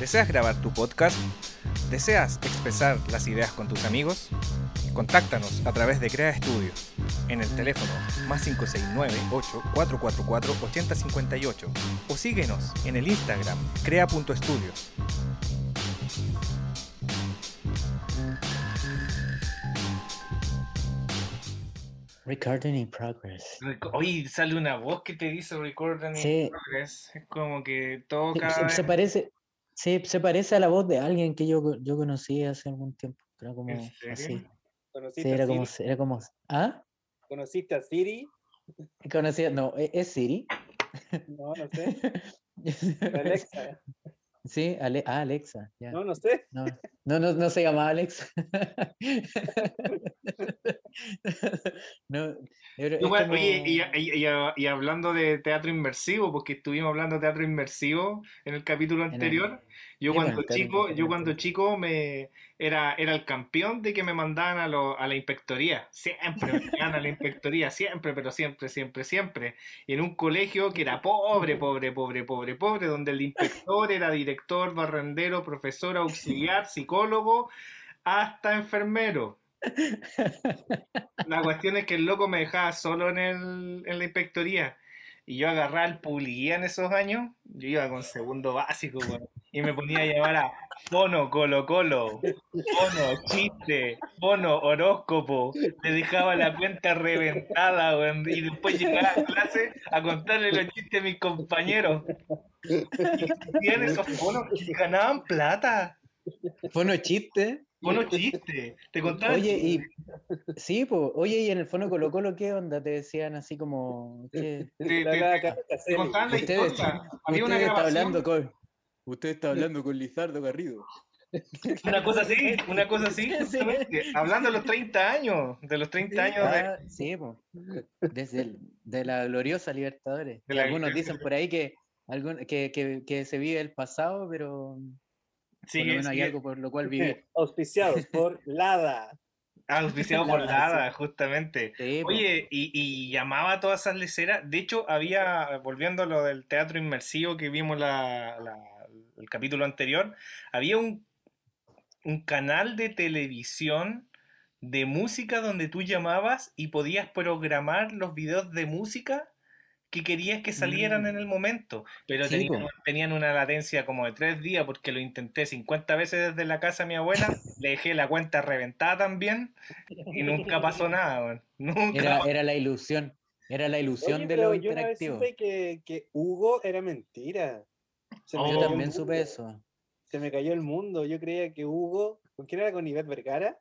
¿Deseas grabar tu podcast? ¿Deseas expresar las ideas con tus amigos? Contáctanos a través de Crea Estudios en el teléfono más 569-8444-8058 o síguenos en el Instagram crea.estudios. Recording in progress. Oye, sale una voz que te dice recording Sí. in progress. Es como que todo cada se, vez... se parece, sí, se parece a la voz de alguien que yo, yo conocí hace algún tiempo. Era como así. Sí, ¿Conociste, era a como, Siri? era como, ¿ah? ¿Conociste a Siri? Conocía, no, ¿e- ¿es Siri? No, no sé. Alexa. Sí, Ale- ah, Alexa, ya. No, no sé. No, no, no, no se llamaba Alex. No, y, como- y- y- y hablando de teatro inmersivo, porque estuvimos hablando de teatro inmersivo en el capítulo anterior, yo cuando chico, yo cuando chico me era, era el campeón de que me mandaban a, lo- a la inspectoría. Siempre me mandaban a la inspectoría, siempre, pero siempre, siempre, siempre. Y en un colegio que era pobre, pobre, pobre, pobre, pobre, donde el inspector era director, barrendero, profesor, auxiliar, psicólogo, hasta enfermero. La cuestión es que el loco me dejaba solo en, el, en la inspectoría. Y yo agarraba el publicidad en esos años. Yo iba con segundo básico, weón, Y me ponía a llevar a fono Colo Colo, fono chiste, fono horóscopo. Me dejaba la cuenta reventada, weón, Y después llegaba a clase a contarle los chistes a mis compañeros. Y esos fonos que ganaban plata. Fue unos Fono chiste. Te contaban Oye, y sí, pues, oye, y en el fono Colo Colo, ¿qué onda? Te decían así como, ¿qué? te- te- cara te- de te contaban la historia. Había una Usted está grabación. hablando con, usted está hablando con Lizardo Garrido. Una cosa así, una cosa así, Sí. justamente. Hablando de los 30 años, de los 30 años de... Ah, sí, pues. Desde el- de la gloriosa Libertadores. De la- algunos dicen por ahí que, algún, que, que, que se vive el pasado, pero Sí, por lo menos hay algo por lo cual vivir. Auspiciados por Lada. auspiciado por Lada, justamente. Sí. Oye, y, y llamaba a todas esas leceras. De hecho, había, volviendo a lo del teatro inmersivo que vimos la, la- el capítulo anterior, había un, un canal de televisión de música donde tú llamabas y podías programar los videos de música que querías que salieran Mm. en el momento, pero Sí, tenían, una latencia como de tres días porque lo intenté 50 veces desde la casa de mi abuela, le dejé la cuenta reventada también y nunca pasó nada. Nunca. Era, era la ilusión. Era la ilusión Oye, de lo yo una vez interactivo. supe que, que Hugo era mentira. Se me Oh. Yo cayó el también supe mundo. eso. Se me cayó el mundo. Yo creía que Hugo, ¿con quién era? Con Ivette Vergara.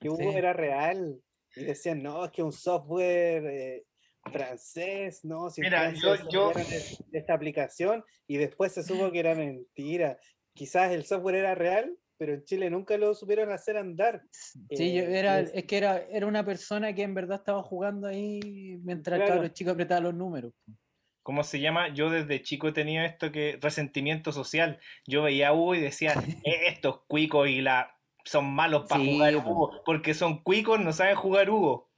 Que Hugo Sí. era real. Y decían, no, es que un software eh, francés, no, si Mira, yo- es- esta aplicación y después se supo que era mentira. Quizás el software era real, pero en Chile nunca lo supieron hacer andar. Sí, yo Eh, era, es- es que era, era una persona que en verdad estaba jugando ahí mientras Claro. los chicos apretaban los números. ¿Cómo se llama? Yo desde chico he tenido esto que resentimiento social. Yo veía a Hugo y decía, "Eh, estos cuicos y la son malos para Sí, jugar. Hugo, porque son cuicos, no saben jugar Hugo.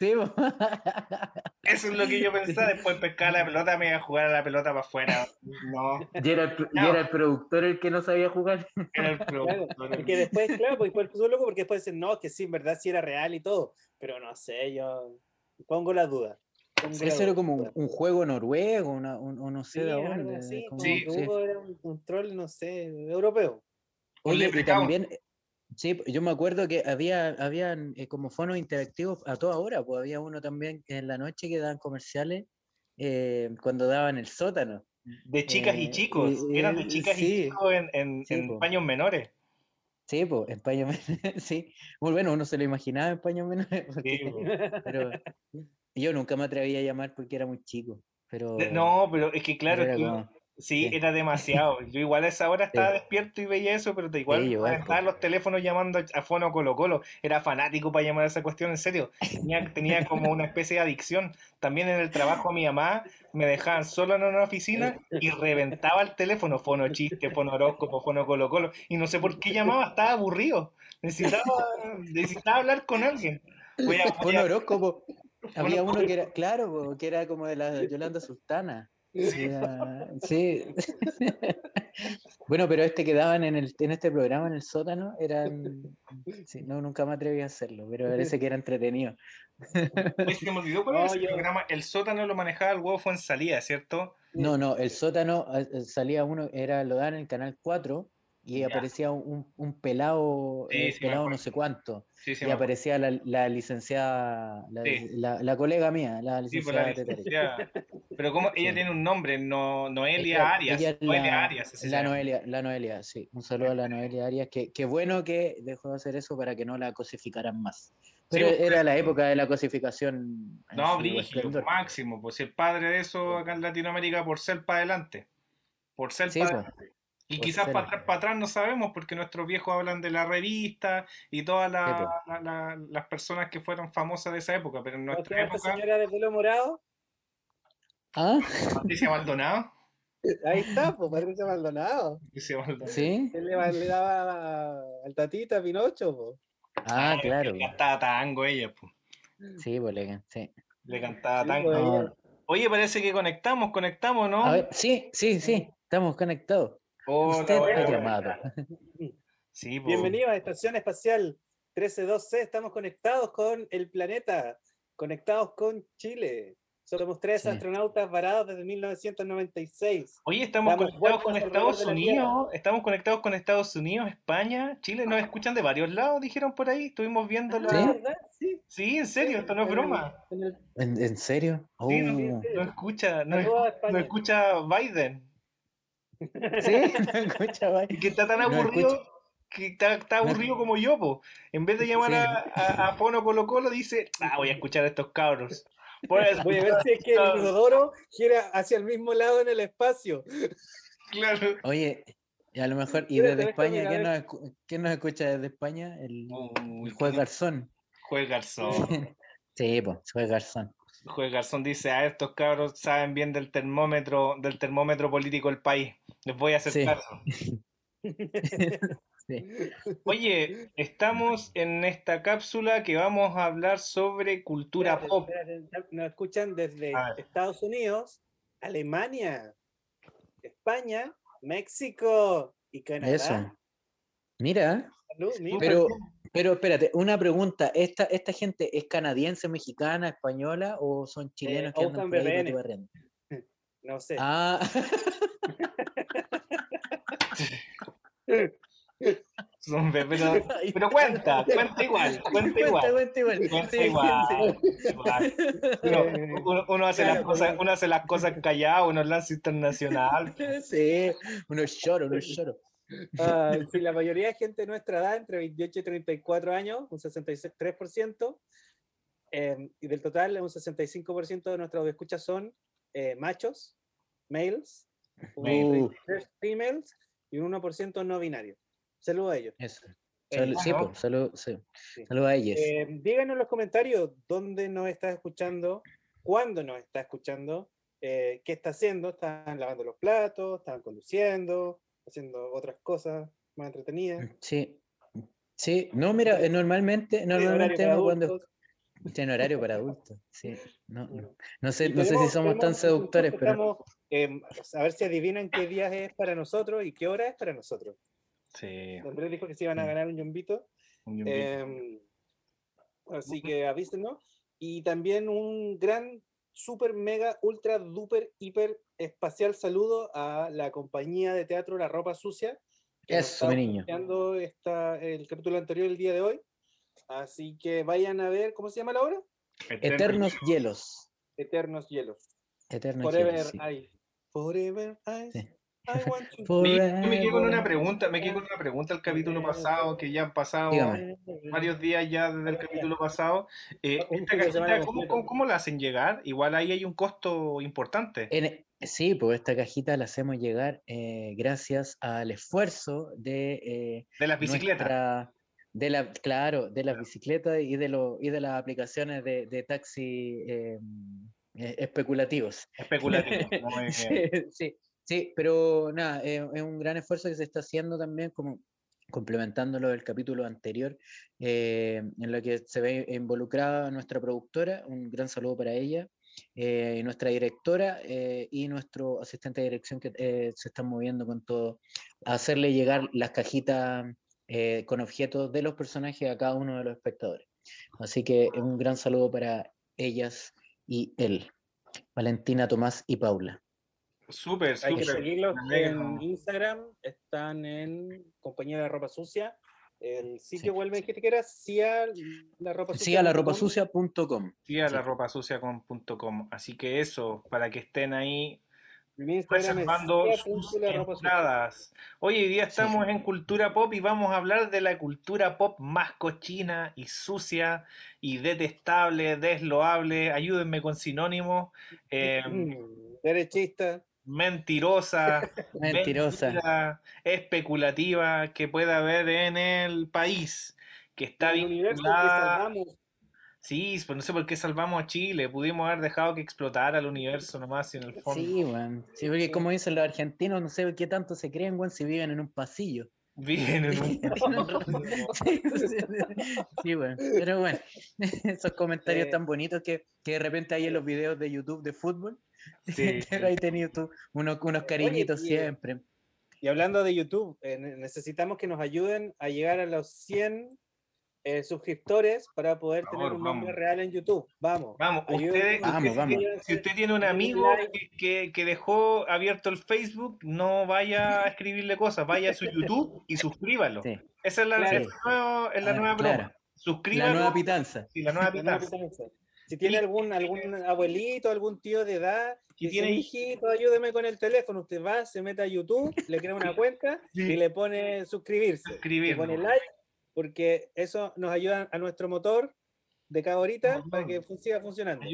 Sí. Eso es lo que yo pensaba, después pescar la pelota, me iba a jugar a la pelota para afuera. No, y, era el, pro- y era el productor el que no sabía jugar. era el Claro, productor. porque después, claro, pues después puso loco porque después dicen, no, que sí, en verdad sí era real y todo, pero no sé, yo pongo la duda. pongo la Eso era como un, un juego noruego, una, un- o no sé Sí, de algo dónde. así, como- Sí. como sí. que Hugo era un, troll, no sé, europeo. Oye, y también, sí, yo me acuerdo que había, habían eh, como fonos interactivos a toda hora, pues había uno también en la noche que daban comerciales eh, cuando daban el sótano. De chicas y Eh, chicos, eran de chicas y chicos en, en, Sí, en po. paños menores. Sí, pues, en paños menores, sí. Muy bueno, uno se lo imaginaba en paños menores, porque- Sí, po. pero yo nunca me atreví a llamar porque era muy chico. Pero, No, pero es que claro, que como- sí, era demasiado. Yo igual a esa hora estaba despierto y veía eso, pero de igual Sí, igual, estaban los teléfonos llamando a- a Fono Colo Colo. Era fanático para llamar a esa cuestión, en serio. Tenía, tenía como una especie de adicción. También en el trabajo mi mamá me dejaban solo en una oficina y reventaba el teléfono, Fono Chiste, Fono Horóscopo, Fono Colo Colo. Y no sé por qué llamaba, estaba aburrido. Necesitaba, necesitaba hablar con alguien. Voy a- a- horóscopo. Había uno que era, claro, que era como de la Yolanda Sultana. Era- sí. bueno, pero este que daban en, el, en este programa, en el sótano, eran. sí, no, nunca me atreví a hacerlo, pero parece que era entretenido. Oye, se me olvidó cuál era No, ese yo- programa. El sótano lo manejaba el huevo fue en salida, ¿cierto? No, no, el sótano ah, eh, salía uno, era, lo dan en el canal 4 y Ya. aparecía un, un pelado, Sí, eh, sí pelado no sé cuánto. Sí, y aparecía la, la licenciada, la, la- la colega mía, la la licenciada. Pero como ella tiene un nombre, no, Noelia Ella- Arias. ella Noelia la, Arias, así la. Noelia, la Noelia, sí. Un saludo a la Noelia Arias. Que, que bueno que dejó de hacer eso para que no la cosificaran más. Pero pues, era la época de la cosificación. No, brígido, esplendor. máximo. Pues el padre de eso acá en Latinoamérica por ser para adelante. Por ser Sí, para pues. adelante. Y quizás para atrás, para atrás no sabemos, porque nuestros viejos hablan de la revista y todas la- Sí, la- la- las personas que fueron famosas de esa época. Pero en ¿Cómo se nuestra esta época, señora de pelo morado? Ah, Patricia Maldonado. Ahí está, pues Patricia Maldonado. Patricia Maldonado. sí. Él le, daba al tatita a Pinocho, po. Ah, Ay, claro. Le cantaba tango ella, pues. Sí, pues le- sí. Le cantaba Sí, tango. pues, Oye, parece que conectamos, conectamos, ¿no? A ver, sí, sí, sí. Estamos conectados. Hola, Usted hola, ha hola. llamado. Sí, po. Bienvenido a Estación Espacial 132C. Estamos conectados con el planeta, conectados con Chile. Somos tres Sí. astronautas varados desde 1996. Oye, estamos Damos conectados con Estados Unidos, estamos conectados con Estados Unidos, España, Chile, nos escuchan de varios lados, dijeron por ahí, estuvimos viendo la... ¿Sí? ¿verdad? Sí. Sí, en serio, esto no es En el- broma. en el- ¿En, en serio? Sí, no, Oh. no escucha, no escucha Biden, Sí, no escucha, vaya. y que está tan aburrido, que está, está aburrido como yo, po. En vez de llamar Sí. a, a, a Fono Colo Colo, dice, ah, voy a escuchar a estos cabros. Voy a Voy a ver si es que el inodoro gira hacia el mismo lado en el espacio. Claro. Oye, y a lo mejor, y desde España, ¿quién nos, escu- quién nos escucha desde España? El, Uy, el juez Garzón. Juez Garzón. Sí, pues, juez Garzón. Juez Garzón dice, a estos cabros saben bien del termómetro, del termómetro político del país. Les voy a hacer Sí. caso. Sí. Oye, estamos en esta cápsula que vamos a hablar sobre cultura Espérate, pop. espérate, Nos escuchan desde. Estados Unidos, Alemania, España, México y Canadá. Eso. Mira, Salud, mira. pero, pero espérate, una pregunta. ¿Esta, ¿Esta gente es canadiense, mexicana, española o son chilenos que andan por ahí no sé. Ah, Son- Pero, pero cuenta, cuenta igual, cuenta igual. Cuenta, igual. Cuenta Sí, igual, sí. igual. Uno, uno- uno hace las cosas, uno hace las cosas callado, uno lanza internacional. Sí, unos lloros, unos lloros. Sí, la mayoría de gente de nuestra edad, entre 28 y 34 años, un 63%, eh, y del total, un 65% de nuestros escuchas son eh, machos, males, un. 33 females y un 1% no binario. Saludos a ellos. Eso. Eh, Sal- sí, pues, salud, sí. Sí. Salud a ellos. Eh, díganos en los comentarios dónde nos está escuchando, cuándo nos está escuchando, eh, qué está haciendo. ¿Están lavando los platos? ¿Están conduciendo? ¿Haciendo otras cosas más entretenidas? Sí. Sí, no, mira, eh, normalmente, ¿Tiene horario normalmente uno cuando tiene horario para adultos, sí. No, no, no sé, no sé si somos tan seductores, pero estamos, eh, a ver si adivinan qué día es para nosotros y qué hora es para nosotros. Sí. Andrés dijo que se iban a Mm. ganar un yombito. un yumbito. Em, así que avísenos. Y también un gran, super, mega, ultra, duper, hiper espacial saludo a la compañía de teatro La Ropa Sucia. que Eso, está mi niño. esta, el capítulo anterior el día de hoy. Así que vayan a ver, ¿cómo se llama la obra? Eternos hielos. Eternos Hielos. Eternos Forever hielos. sí. Ice. Forever Ice. Sí. Me, yo me quedé con una pregunta, me quedé con una pregunta al capítulo pasado, que ya han pasado Dígame. varios días ya desde el capítulo pasado. Eh, esta cajita, ¿cómo, cómo, cómo la hacen llegar? Igual ahí hay un costo importante. En- sí, pues esta cajita la hacemos llegar eh, gracias al esfuerzo de eh, De las bicicletas. nuestra- de la, claro, de las bicicletas y de, lo, y de las aplicaciones de, de taxi eh, eh, especulativos. Especulativo. Muy bien. Sí, sí, sí, pero nada, eh, es un gran esfuerzo que se está haciendo también, como complementando lo del capítulo anterior, eh, en lo que se ve involucrada nuestra productora, un gran saludo para ella, eh, nuestra directora eh, y nuestro asistente de dirección que eh, se están moviendo con todo, a hacerle llegar las cajitas eh, con objetos de los personajes a cada uno de los espectadores. Así que un gran saludo para ellas y él, Valentina, Tomás y Paula. Súper, Hay que súper. seguirlos en Instagram, están en Compañía de la Ropa Sucia. El sitio Sí. vuelve que te quieras, cia la ropa Sí, a la ropa sucia.com. Sí, a Sí. la ropa sucia con punto com. Así que eso, para que estén ahí reservando es sus sucia. entradas. Hoy hoy día Sí. estamos en cultura pop y vamos a hablar de la cultura pop más cochina y sucia y detestable, desloable. Ayúdenme con sinónimos. eh, Mm, Derechista. Mentirosa, Mentirosa. mentira, especulativa que pueda haber en el país. Que está el que. Sí, pues no sé por qué salvamos a Chile. Pudimos haber dejado que explotara el universo nomás y en el fondo. Sí, weón. Sí, porque como dicen los argentinos, no sé qué tanto se creen, weón, si viven en un pasillo. Bien. Sí, sí, sí. Sí, weón. Pero bueno, esos comentarios Eh. tan bonitos que, que de repente hay en los videos de YouTube de fútbol. Sí, Pero ahí tenido tú unos, unos cariñitos y- siempre. Y hablando de YouTube, eh, ne- necesitamos que nos ayuden a llegar a los 100 eh, suscriptores para poder tener un nombre real en YouTube. Vamos. Vamos, ustedes, Vamos, usted- vamos. Si usted tiene un amigo que, que- que dejó abierto el Facebook, no vaya a escribirle cosas, vaya a su YouTube y suscríbalo. Sí. Esa es la, la nueva, es la Ah, nueva claro. broma. La Suscríbalo. nueva pitanza. Sí, la nueva La nueva pitanza. Si tiene algún, algún abuelito, algún tío de edad que tiene tiene hij- hijito, ayúdeme con el teléfono. Usted va, se mete a YouTube, le crea una cuenta Sí. y le pone suscribirse. Le pone like, porque eso nos ayuda a nuestro motor de cada horita para que fun- siga funcionando.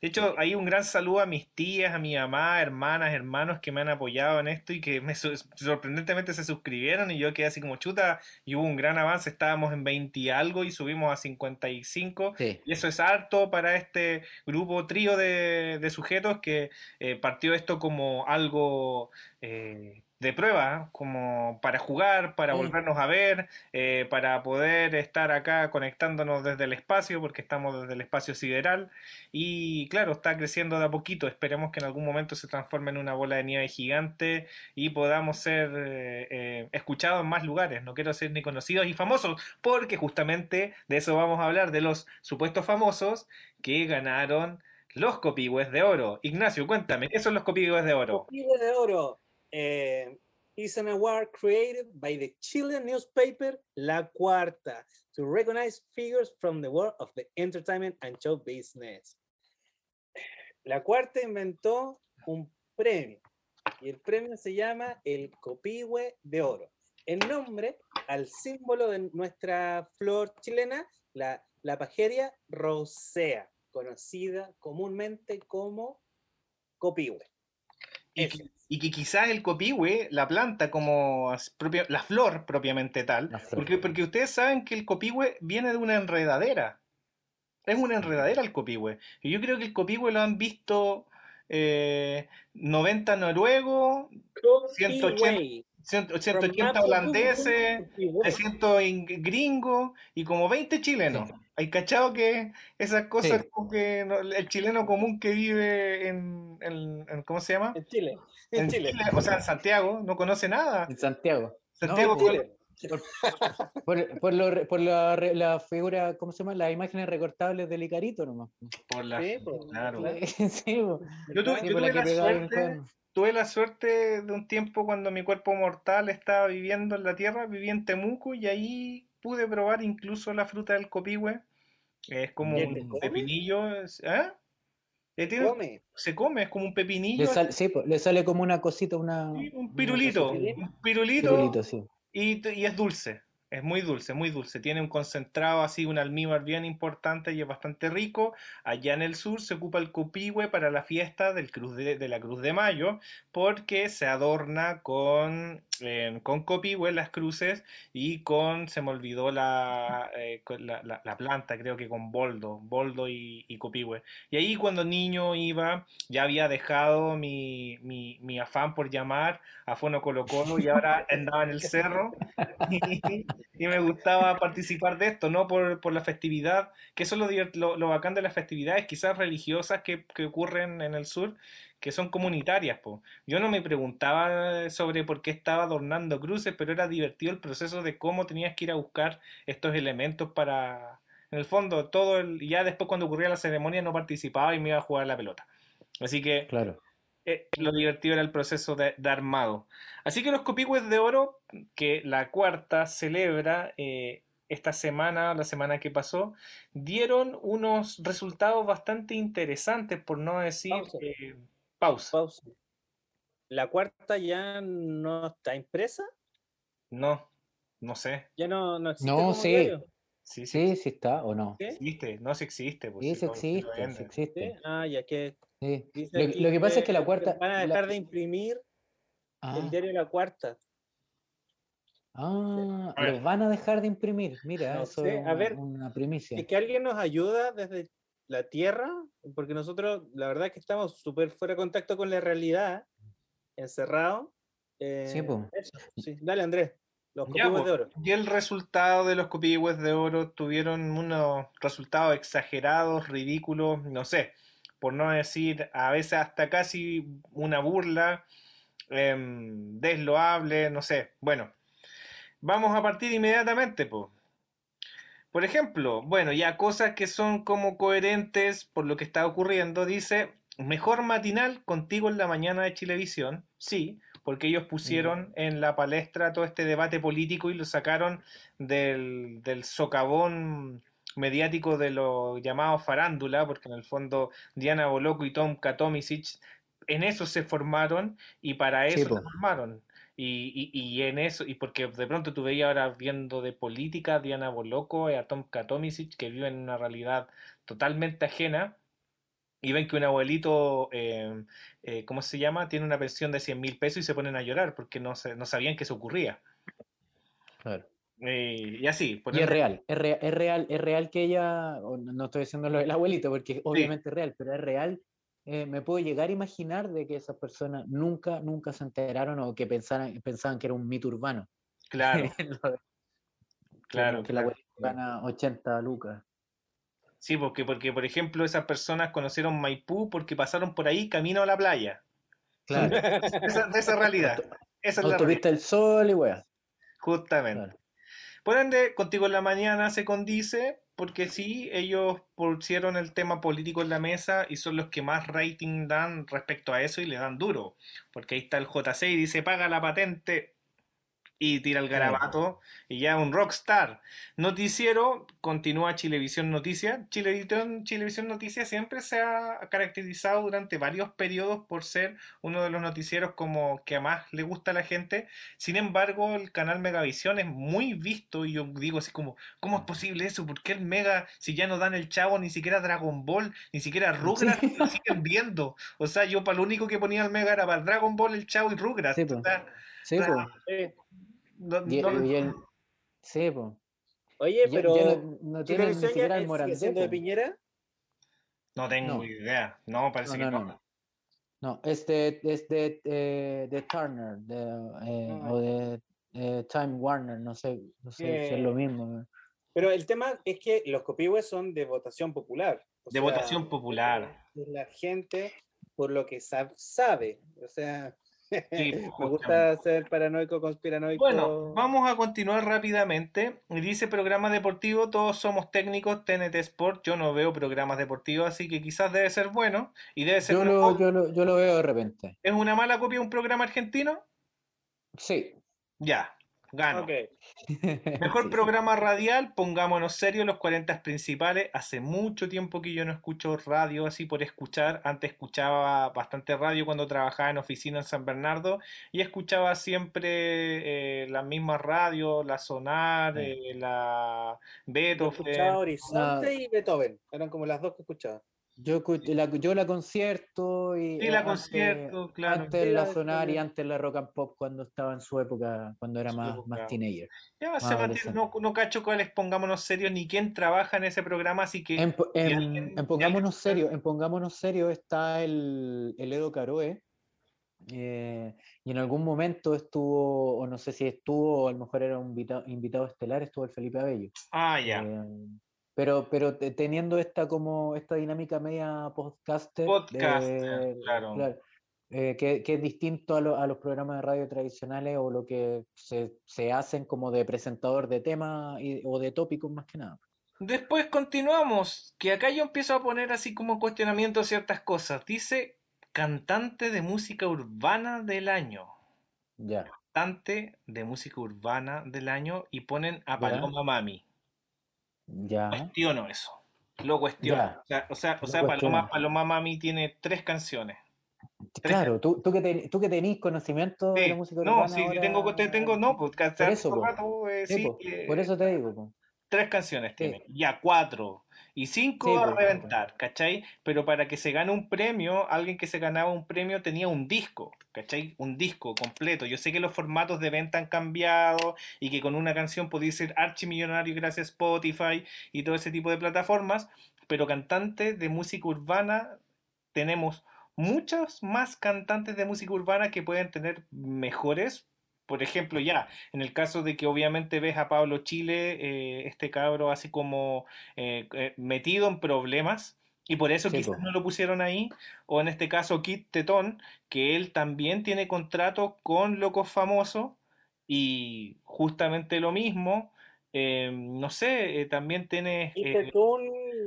De hecho, hay un gran saludo a mis tías, a mi mamá, hermanas, hermanos que me han apoyado en esto y que me su- sorprendentemente se suscribieron y yo quedé así como chuta y hubo un gran avance, estábamos en 20 y algo y subimos a 55 Sí. y eso es harto para este grupo trío de, de sujetos que eh, partió esto como algo eh, de prueba, como para jugar, para Sí. volvernos a ver, eh, para poder estar acá conectándonos desde el espacio, porque estamos desde el espacio sideral. Y claro, está creciendo de a poquito. Esperemos que en algún momento se transforme en una bola de nieve gigante y podamos ser eh, eh, escuchados en más lugares. No quiero ser ni conocidos y famosos, porque justamente de eso vamos a hablar, de los supuestos famosos que ganaron los copigües de oro. Ignacio, cuéntame, ¿qué son los copigües de oro? Copihue de Oro eh, is an award created by the Chilean newspaper La Cuarta to recognize figures from the world of the entertainment and show business. La Cuarta inventó un premio y el premio se llama el Copihue de Oro. En nombre al símbolo de nuestra flor chilena, la, la pajeria rosea, conocida comúnmente como copihue. y, y que quizás el copihue, la planta como propia- la flor propiamente tal, flor. porque, porque ustedes saben que el copihue viene de una enredadera. Es una enredadera el copihue. Y yo creo que el copihue lo han visto eh, 90 noruegos, 180, Copihue. 180 From holandeses, Copihue. 300 in- gringos y como 20 chilenos. ¿Hay cachado que esas cosas Sí. como que no- el chileno común que vive en, en- en- ¿cómo se llama? En Chile. En Chile. o sea, en Santiago, no conoce nada. En Santiago. Santiago, No, ¿cuál- Chile. Por, por, lo re- por la, figura, ¿cómo se llama? Las imágenes recortables del Icarito nomás. por la- Sí, pues, claro. sí, po. Yo tuve, Sí, yo tuve la suerte. Tuve la suerte de un tiempo cuando mi cuerpo mortal estaba viviendo en la tierra, viví en Temuco y ahí pude probar incluso la fruta del copihue. Es como ¿Y un se come? pepinillo. es- ¿eh? Tiene- Come. se come, es como un pepinillo, Le sale, sí, le sale como una cosita, una. sí, un una pirulito, cosita. un pirulito, Pirulito, sí. y, y es dulce. Es muy dulce, muy dulce. Tiene un concentrado así, un almíbar bien importante y es bastante rico. Allá en el sur se ocupa el copihue para la fiesta del cruz de, de la Cruz de Mayo porque se adorna con, eh, con copihue las cruces y con, se me olvidó la, eh, la, la- la planta, creo que con boldo, boldo y, y copihue. Y ahí cuando niño iba, ya había dejado mi, mi, mi afán por llamar a Fono Colo Colo y ahora andaba en el cerro y, y me gustaba participar de esto, ¿no? Por, por la festividad, que eso es lo, divert- lo, lo bacán de las festividades, quizás religiosas que, que ocurren en el sur, que son comunitarias, po. Yo no me preguntaba sobre por qué estaba adornando cruces, pero era divertido el proceso de cómo tenías que ir a buscar estos elementos para... En el fondo, todo el... ya después cuando ocurría la ceremonia no participaba y me iba a jugar la pelota. Así que Claro. eh, lo divertido era el proceso de, de armado. Así que los copihue de oro, que la cuarta celebra eh, esta semana, la semana que pasó, dieron unos resultados bastante interesantes, por no decir Pausa. eh, pausa. Pausa. La cuarta ya no está impresa. No, no sé. Ya no, no existe. No, como sí. Sí, sí, Sí, sí está, ¿o no? ¿Sí? existe, no se existe. Pues, Sí, si sí existe, sí. ¿Sí? existe. Ah, ya que. Sí. Lo, que pasa es que la cuarta. Van a la- dejar de imprimir Ah, el diario La Cuarta. ah, A ver. lo van a dejar de imprimir. Mira, No eso sé, es a una, ver, una primicia. Es que alguien nos ayuda desde la Tierra, porque nosotros, la verdad es que estamos súper fuera de contacto con la realidad, encerrados. Sí, po. eso, sí. Dale, Andrés. Los Ya, copihue de oro. Y el resultado de los copihues de oro tuvieron unos resultados exagerados, ridículos, no sé, por no decir a veces hasta casi una burla, em, desloable, no sé. Bueno, vamos a partir inmediatamente, po. Por ejemplo, bueno, ya cosas que son como coherentes por lo que está ocurriendo, dice, mejor matinal contigo en la mañana de Chilevisión, sí, porque ellos pusieron en la palestra todo este debate político y lo sacaron del, del socavón mediático de lo llamado farándula, porque en el fondo Diana Boloco y Tom Katomisic en eso se formaron y para eso se formaron. Y, y- y en eso, y porque de pronto tú veías ahora viendo de política a Diana Boloco y a Tom Katomisic que viven en una realidad totalmente ajena y ven que un abuelito, eh, eh, ¿cómo se llama? Tiene una pensión de 100 mil pesos y se ponen a llorar porque no, se- no sabían que eso ocurría. Claro. Eh, y así, Y es real, es, rea- es real, es real que ella, no estoy diciendo lo del abuelito, porque obviamente es real, pero es real. Eh, me puedo llegar a imaginar de que esas personas nunca, nunca se enteraron o que pensaran, pensaban que era un mito urbano. Claro, claro, que la claro. abuelita gana 80 lucas. Sí, porque, porque por ejemplo esas personas conocieron Maipú porque pasaron por ahí camino a la playa. Claro. Esa, de esa realidad. Esa es la realidad. Del Sol y weá. Justamente. Claro. Por ende, contigo en la mañana se condice, porque sí, ellos pusieron el tema político en la mesa y son los que más rating dan respecto a eso y le dan duro. Porque ahí está el JC y dice, paga la patente. Y tira el garabato y ya un rockstar. Noticiero, continúa Chilevisión Noticias. Chilevisión, Chilevisión Noticias siempre se ha caracterizado durante varios periodos por ser uno de los noticieros como que más le gusta a la gente. Sin embargo, el canal Megavisión es muy visto y yo digo así como, ¿cómo es posible eso? ¿Por qué el Mega, si ya no dan el chavo, ni siquiera Dragon Ball, ni siquiera Rugrats, lo siguen viendo? O sea, yo para lo único que ponía el Mega era para Dragon Ball, el chavo y Rugrats. Sí, O sea, Sí. Eh, no- Y, no- y el- sí, po. Oye, pero ya no, no tienen ni ¿Chilevisión ya siquiera el siendo de. Piñera? no tengo No. idea. No, parece No, que no, no. no. No, es de, es de, eh, de Turner de, eh, Ah, o de eh, Time Warner, no sé, no sé si es lo mismo. Pero el tema es que los copihue son de votación popular. o De sea, votación popular. La gente por lo que sab- sabe. O sea, Sí, me gusta ser paranoico, conspiranoico. Bueno, vamos a continuar rápidamente. Dice programa deportivo, todos somos técnicos, TNT Sport. Yo no veo programas deportivos, así que quizás debe ser bueno. Y debe ser Yo lo, yo, lo, yo lo veo de repente. ¿Es una mala copia de un programa argentino? Sí. Ya, gano. Ok. Mejor Sí, sí. programa radial, pongámonos serios, los 40 principales. Hace mucho tiempo que yo no escucho radio así por escuchar. Antes escuchaba bastante radio cuando trabajaba en oficina en San Bernardo y escuchaba siempre eh, las mismas radios, la Sonar, Sí. eh, la Yo Beethoven. escuchaba Horizonte Ah. y Beethoven. Eran como las dos que escuchaba. Yo, la, yo la concierto y Sí, la antes- concierto, claro. Antes la sonar y antes la rock and pop cuando estaba en su época, cuando era más, época. más teenager. Ya más se mantiene- adolescente. no, no cacho cuáles, pongámonos serios, ni quién trabaja en ese programa, así que En, en- alguien- Pongámonos Serios, en Pongámonos Serios está el, el Edo Caroe, eh, y en algún momento estuvo, o no sé si estuvo, o a lo mejor era un invitado, invitado estelar, estuvo el Felipe Abello. Ah, ya. Eh, pero, pero te- teniendo esta como esta dinámica media podcaster, Podcaster, claro. eh, que, que es distinto a, lo- a los programas de radio tradicionales o lo que se, se hacen como de presentador de temas o de tópicos más que nada. Después continuamos, que acá yo empiezo a poner así como cuestionamiento ciertas cosas. Dice cantante de música urbana del año. Ya. Cantante de música urbana del año y ponen a Ya. Paloma Mami. Ya. Cuestiono eso. Lo cuestiono. Ya. O sea, o sea, o sea, Paloma. Paloma Mami tiene tres canciones. Claro, tú, tú que, te- tú que tenés conocimiento de la música no, sí, ahora- tengo, te- tengo, no, pues Por eso, rato, eh, Sí, sí, po, eh, por eso te digo. Tres canciones tiene, ya cuatro. Y cinco Sí, va a pues, reventar, ¿cachai? Pero para que se gane un premio, alguien que se ganaba un premio tenía un disco, ¿cachai? Un disco completo. Yo sé que los formatos de venta han cambiado y que con una canción podéis ser archimillonario gracias a Spotify y todo ese tipo de plataformas, pero cantantes de música urbana tenemos muchos más cantantes de música urbana que pueden tener mejores. Por ejemplo, ya, en el caso de que obviamente ves a Pablo Chile, eh, este cabro así como eh, eh, metido en problemas, y por eso Sí, quizás no lo pusieron ahí, o en este caso Kit Tetón, que él también tiene contrato con Locos Famosos, y justamente lo mismo, eh, no sé, eh, también tiene... Eh,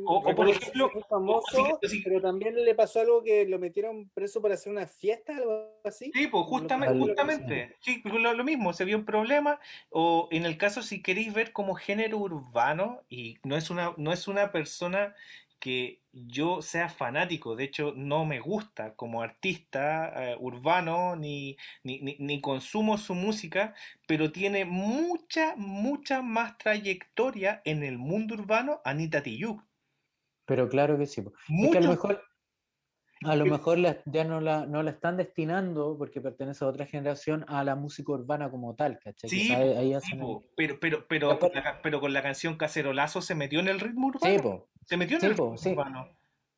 o- o por ejemplo, famoso, o pero también le pasó algo que lo metieron preso para hacer una fiesta, algo así. Sí, pues justamente, justamente, sí, pues, lo, lo mismo, se vio un problema, o en el caso si queréis ver como género urbano, y no es una, no es una persona que yo sea fanático, de hecho no me gusta como artista eh, urbano, ni, ni, ni, ni consumo su música, pero tiene mucha, mucha más trayectoria en el mundo urbano Anita Tijoux. Pero claro que sí. Es que a lo Mucho mejor, a lo mejor la- ya no la, no la están destinando, porque pertenece a otra generación, a la música urbana como tal, ¿cachai? Sí, ahí sí, hacen po, el- pero, pero, pero, con la, pero con la canción Cacerolazo se metió en el ritmo urbano. Sí. Se metió en Sí, el ritmo sí. urbano.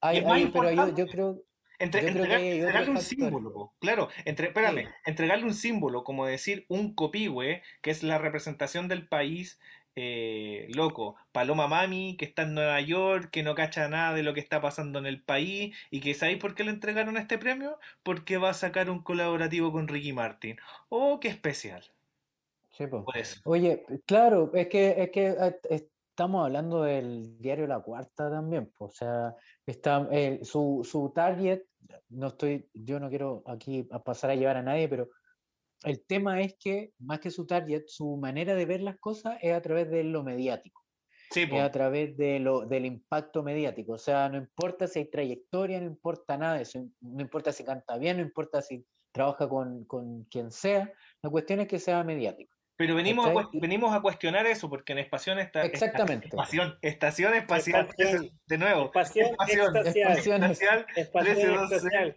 Hay- hay- pero yo, creo, Entre- yo creo que entregarle un símbolo, po. claro, entre, espérame, entregarle un símbolo, como decir un copihue, que es la representación del país, eh, loco, Paloma Mami, que está en Nueva York, que no cacha nada de lo que está pasando en el país, y que ¿sabéis por qué le entregaron este premio? Porque va a sacar un colaborativo con Ricky Martin. Oh, qué especial, sí, por eso. Oye, claro, es que, es que eh, estamos hablando del diario La Cuarta también, po, o sea, está, eh, su, su target, no estoy, yo no quiero aquí a pasar a llevar a nadie, pero el tema es que, más que su target, su manera de ver las cosas es a través de lo mediático. Sí, es a través de lo, del impacto mediático. O sea, no importa si hay trayectoria, no importa nada de eso. No importa si canta bien, no importa si trabaja con, con quien sea. La cuestión es que sea mediático. Pero venimos a, venimos a cuestionar eso, porque en Espación está. Exactamente. Estación, estación espacial, de nuevo. Espación Espación. Espacial Espación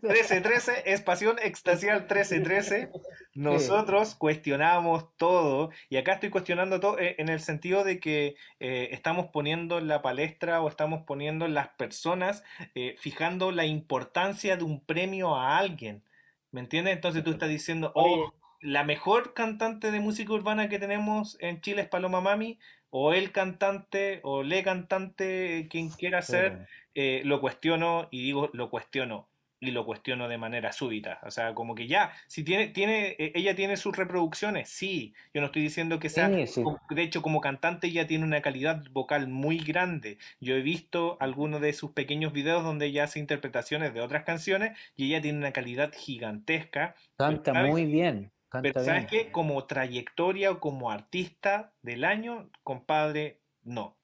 13, 12. extasial. 1313, Espación Extasial 1313. Nosotros cuestionamos todo, y acá estoy cuestionando todo eh, en el sentido de que eh, estamos poniendo en la palestra o estamos poniendo en las personas, eh, fijando la importancia de un premio a alguien. ¿Me entiendes? Entonces tú estás diciendo, oh, la mejor cantante de música urbana que tenemos en Chile es Paloma Mami, o el cantante, o le cantante, quien quiera ser, eh, lo cuestiono y digo lo cuestiono y lo cuestiono de manera súbita. O sea, como que ya, si tiene, tiene, eh, ella tiene sus reproducciones, sí. Yo no estoy diciendo que sea, Sí, sí. como- de hecho, como cantante ella tiene una calidad vocal muy grande. Yo he visto algunos de sus pequeños videos donde ella hace interpretaciones de otras canciones y ella tiene una calidad gigantesca. Canta ¿sabes? muy bien. Canta Pero ¿sabes bien. qué? Como trayectoria o como artista del año, compadre, no.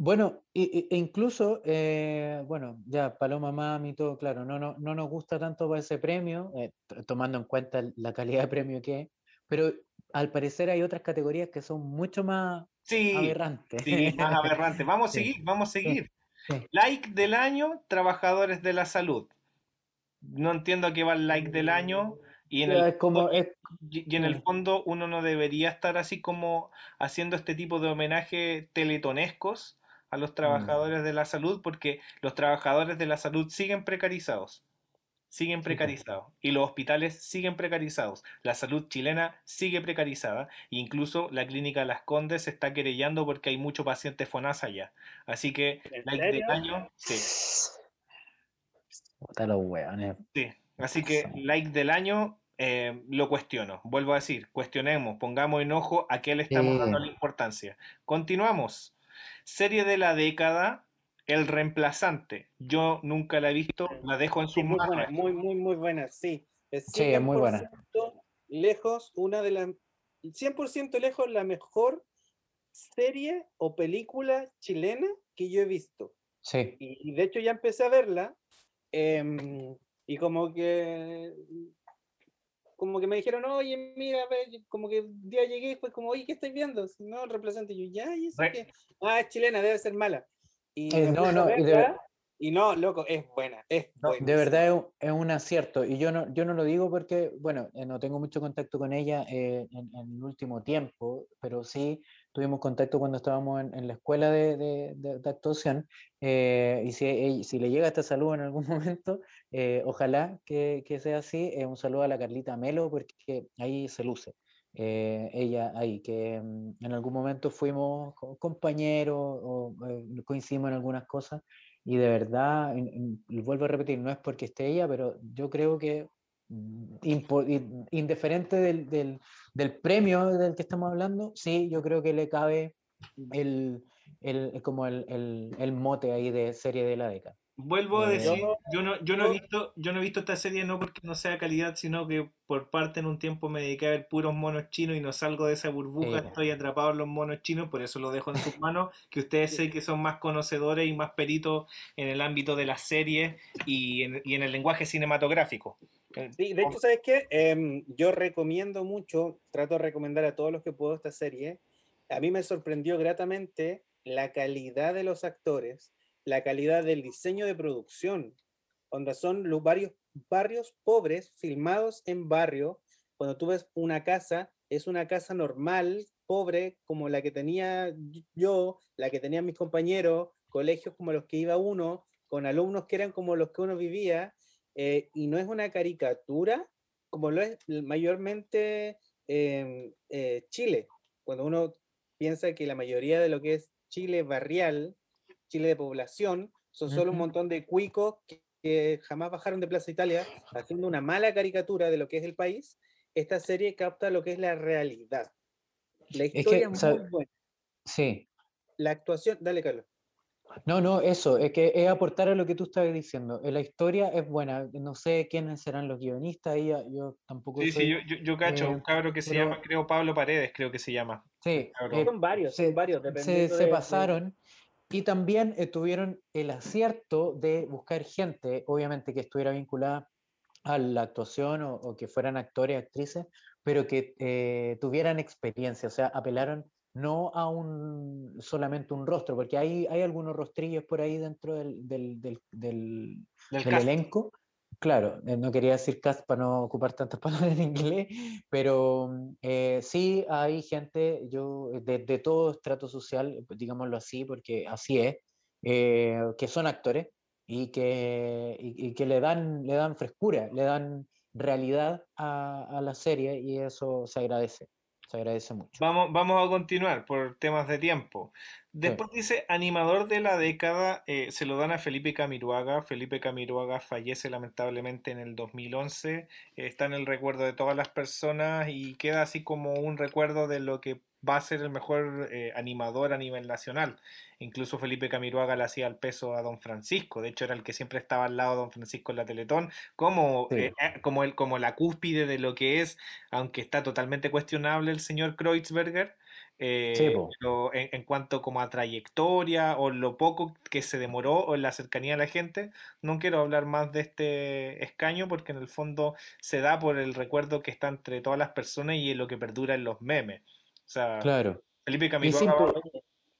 Bueno, e, e- incluso, eh, bueno, ya Paloma Mami, todo claro, no, no, no nos gusta tanto para ese premio, eh, tomando en cuenta la calidad de premio que es, pero al parecer hay otras categorías que son mucho más Sí, aberrantes. sí, más aberrante. Vamos a Sí. seguir, vamos a seguir. sí. Like del año, trabajadores de la salud. No entiendo a qué va el like del año. Y en, el como, es- y y en el fondo uno no debería estar así como haciendo este tipo de homenaje teletonescos a Mm. los trabajadores de la salud, porque los trabajadores de la salud siguen precarizados. Siguen precarizados. Y los hospitales siguen precarizados. La salud chilena sigue precarizada. e Incluso la clínica Las Condes se está querellando porque hay mucho paciente FONASA allá. Así que, ¿En like del serio? año, sí. Los. Sí, así que like del año eh, lo cuestiono. Vuelvo a decir, cuestionemos, pongamos en ojo a qué le estamos Sí. dando la importancia. Continuamos. Serie de la década, El Reemplazante. Yo nunca la he visto, la dejo en Sí, sus muy manos. buena, muy, muy, muy buena, sí. Es Sí, es muy buena. 100% lejos, una de las, 100% lejos la mejor serie o película chilena que yo he visto. Sí, Y, y de hecho ya empecé a verla em, y como que como que me dijeron, oye, mira, ve", como que un día llegué y fue como, oye, ¿qué estáis viendo? Si No. Y yo, ya, ¿y eso qué? Ah, es chilena, debe ser mala. Y Eh, no, no, y de y no, loco, es buena, es No, buena. de verdad es un, es un acierto. Y yo no, yo no lo digo porque, bueno, eh, no tengo mucho contacto con ella eh, en, en el último tiempo, pero sí tuvimos contacto cuando estábamos en, en la escuela de, de- de- de actuación. eh, y si, si le llega este saludo en algún momento, eh, ojalá que, que sea así. eh, un saludo a la Carlita Melo, porque ahí se luce. eh, ella ahí, que mm, en algún momento fuimos co- compañeros o eh, coincidimos en algunas cosas. Y de verdad, en- en- vuelvo a repetir, no es porque esté ella, pero yo creo que mm, in- indiferente del, del- del premio del que estamos hablando, sí, yo creo que le cabe el, el- como el, el- el mote ahí de serie de la década. Vuelvo a decir, yo- no, yo no he visto, yo no he visto esta serie no porque no sea calidad, sino que por parte en un tiempo me dediqué a ver puros monos chinos y no salgo de esa burbuja, Sí. estoy atrapado en los monos chinos, por eso lo dejo en sus manos, que ustedes sé que son más conocedores y más peritos en el ámbito de las series y en, y en el lenguaje cinematográfico. Sí, de hecho, ¿sabes qué? Em, yo recomiendo mucho, trato de recomendar a todos los que puedo esta serie. A mí me sorprendió gratamente la calidad de los actores, la calidad del diseño de producción, donde son los varios barrios pobres filmados en barrio. Cuando tú ves una casa, es una casa normal, pobre, como la que tenía yo, la que tenían mis compañeros, colegios como los que iba uno, con alumnos que eran como los que uno vivía, eh, y no es una caricatura como lo es mayormente em, eh, Chile. Cuando uno piensa que la mayoría de lo que es Chile barrial, Chile de población, son solo un montón de cuicos que, que jamás bajaron de Plaza Italia haciendo una mala caricatura de lo que es el país. Esta serie capta lo que es la realidad. La que, historia es sabe- muy buena. Sí, La actuación, dale, Carlos. No, no, eso, es que es aportar a lo que tú estabas diciendo. Eh, La historia es buena, no sé quiénes serán los guionistas, ahí yo tampoco Sí, sí, soy- yo, yo, yo cacho, eh, un cabro que se pero- llama, creo, Pablo Paredes, creo que se llama. Sí, eh, Son varios, se, son varios, se- dependiendo se de- de- pasaron y también eh, tuvieron el acierto de buscar gente, obviamente que estuviera vinculada a la actuación o, o que fueran actores, actrices, pero que eh, tuvieran experiencia, o sea, apelaron no a un solamente un rostro, porque hay, hay algunos rostrillos por ahí dentro del, del, del- elenco. Claro, eh, no quería decir cast para no ocupar tantas palabras en inglés, pero mm, eh, sí hay gente, yo, eh, de, todo estrato social, digámoslo así, porque así es, eh, que son actores y que, y, que le, dan, le dan frescura, le dan realidad a la serie y eso se agradece, se agradece mucho. Vamos, vamos a continuar por temas de tiempo. Después dice, animador de la década, eh, se lo dan a Felipe Camiruaga. Felipe Camiruaga fallece lamentablemente en el 2011. eh, está en el recuerdo de todas las personas y queda así como un recuerdo de lo que va a ser el mejor eh, animador a nivel nacional. Incluso Felipe Camiruaga le hacía el peso a Don Francisco. De hecho, era el que siempre estaba al lado de Don Francisco en la Teletón, como, Sí. eh, eh, como, el, como la cúspide de lo que es, aunque está totalmente cuestionable el señor eh, Sí, en, en cuanto como a trayectoria o lo poco que se demoró o en la cercanía a la gente, no quiero hablar más de este escaño porque en el fondo se da por el recuerdo que está entre todas las personas y en lo que perdura en los memes. O sea, Claro. Felipe va- po-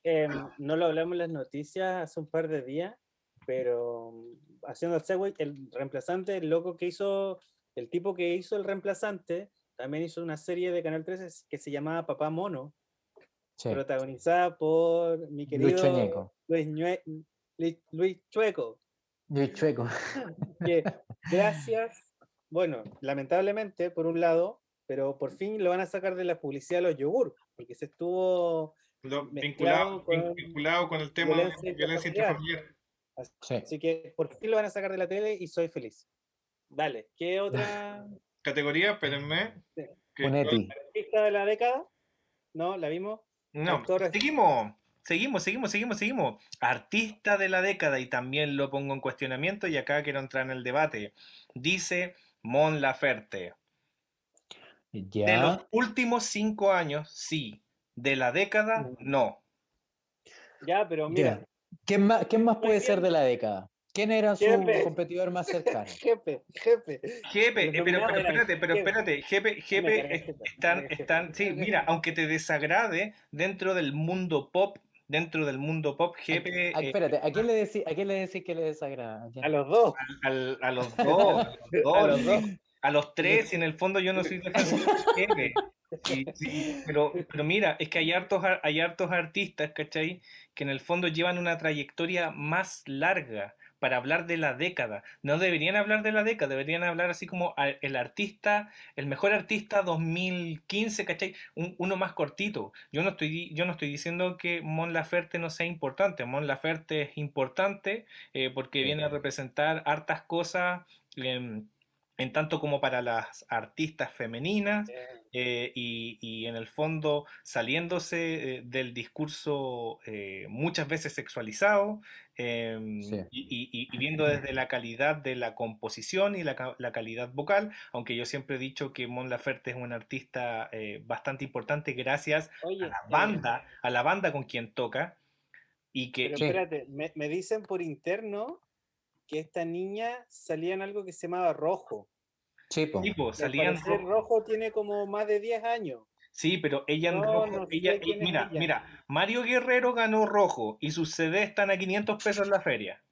Em, no lo hablamos en las noticias hace un par de días, pero mm, haciendo el segue, el reemplazante, el loco que hizo, el tipo que hizo el reemplazante, también hizo una serie de Canal 13 que se llamaba Papá Mono, sí. protagonizada por mi Luis querido Chueñeco. Luis, Ñue- Luis- Luis Chueco, Luis Chueco. que gracias, bueno, lamentablemente, por un lado, pero por fin lo van a sacar de la publicidad de los yogur, porque se estuvo lo- vinculado, vin- con vinculado con el tema de violencia violencia intrafamiliar. intrafamiliar. Sí. Así que por fin lo van a sacar de la tele y soy feliz. Dale, ¿qué otra Categoría, espérenme. Sí. artista de la década? ¿No? ¿La vimos? No, seguimos, seguimos, seguimos, seguimos, seguimos. Artista de la década, y también lo pongo en cuestionamiento, y acá quiero entrar en el debate. Dice Mon Laferte. De los Ya. últimos cinco años, sí. De la década, no. Ya, pero mira, Ya. ¿Quién más, quién más puede ser de la década? ¿Quién era su Jefe. competidor más cercano? jefe, jefe. Jepe, Los eh, pero, pero espérate, pero Jepe. espérate, Jepe, me están, están, sí, mira, aunque te desagrade dentro del mundo pop, dentro del mundo pop, Jepe, Ah, eh, espérate, ¿a quién le decís, a quién le decís que le desagrada? ¿A? A los dos. al- a los dos, a los dos, A los tres, y en el fondo yo no soy defensor de. Y- sí, pero, pero mira, es que hay hartos, ar- hay hartos artistas, ¿cachai? Que en el fondo llevan una trayectoria más larga para hablar de la década. No deberían hablar de la década, deberían hablar así como a- el artista, el mejor artista 2015, ¿cachai? Un- uno más cortito. Yo no estoy, yo no estoy diciendo que Mon Laferte no sea importante. Mon Laferte es importante eh, porque viene a representar hartas cosas. em, en tanto como para las artistas femeninas, eh, y, y en el fondo saliéndose eh, del discurso eh, muchas veces sexualizado em, Sí. y, y- y viendo desde la calidad de la composición y la, la calidad vocal, aunque yo siempre he dicho que Mon Laferte es un artista bastante importante gracias Oye, a la banda, a la banda con quien toca y que Pero espérate, me, me dicen por interno que esta niña salía en algo que se llamaba rojo. Sí, al salían rojo tiene como más de 10 años. Sí, pero ella en No, rojo, no sé ella, eh, quién es mira, ella. mira, Mario Guerrero ganó rojo y sus CD están a 500 pesos en la feria.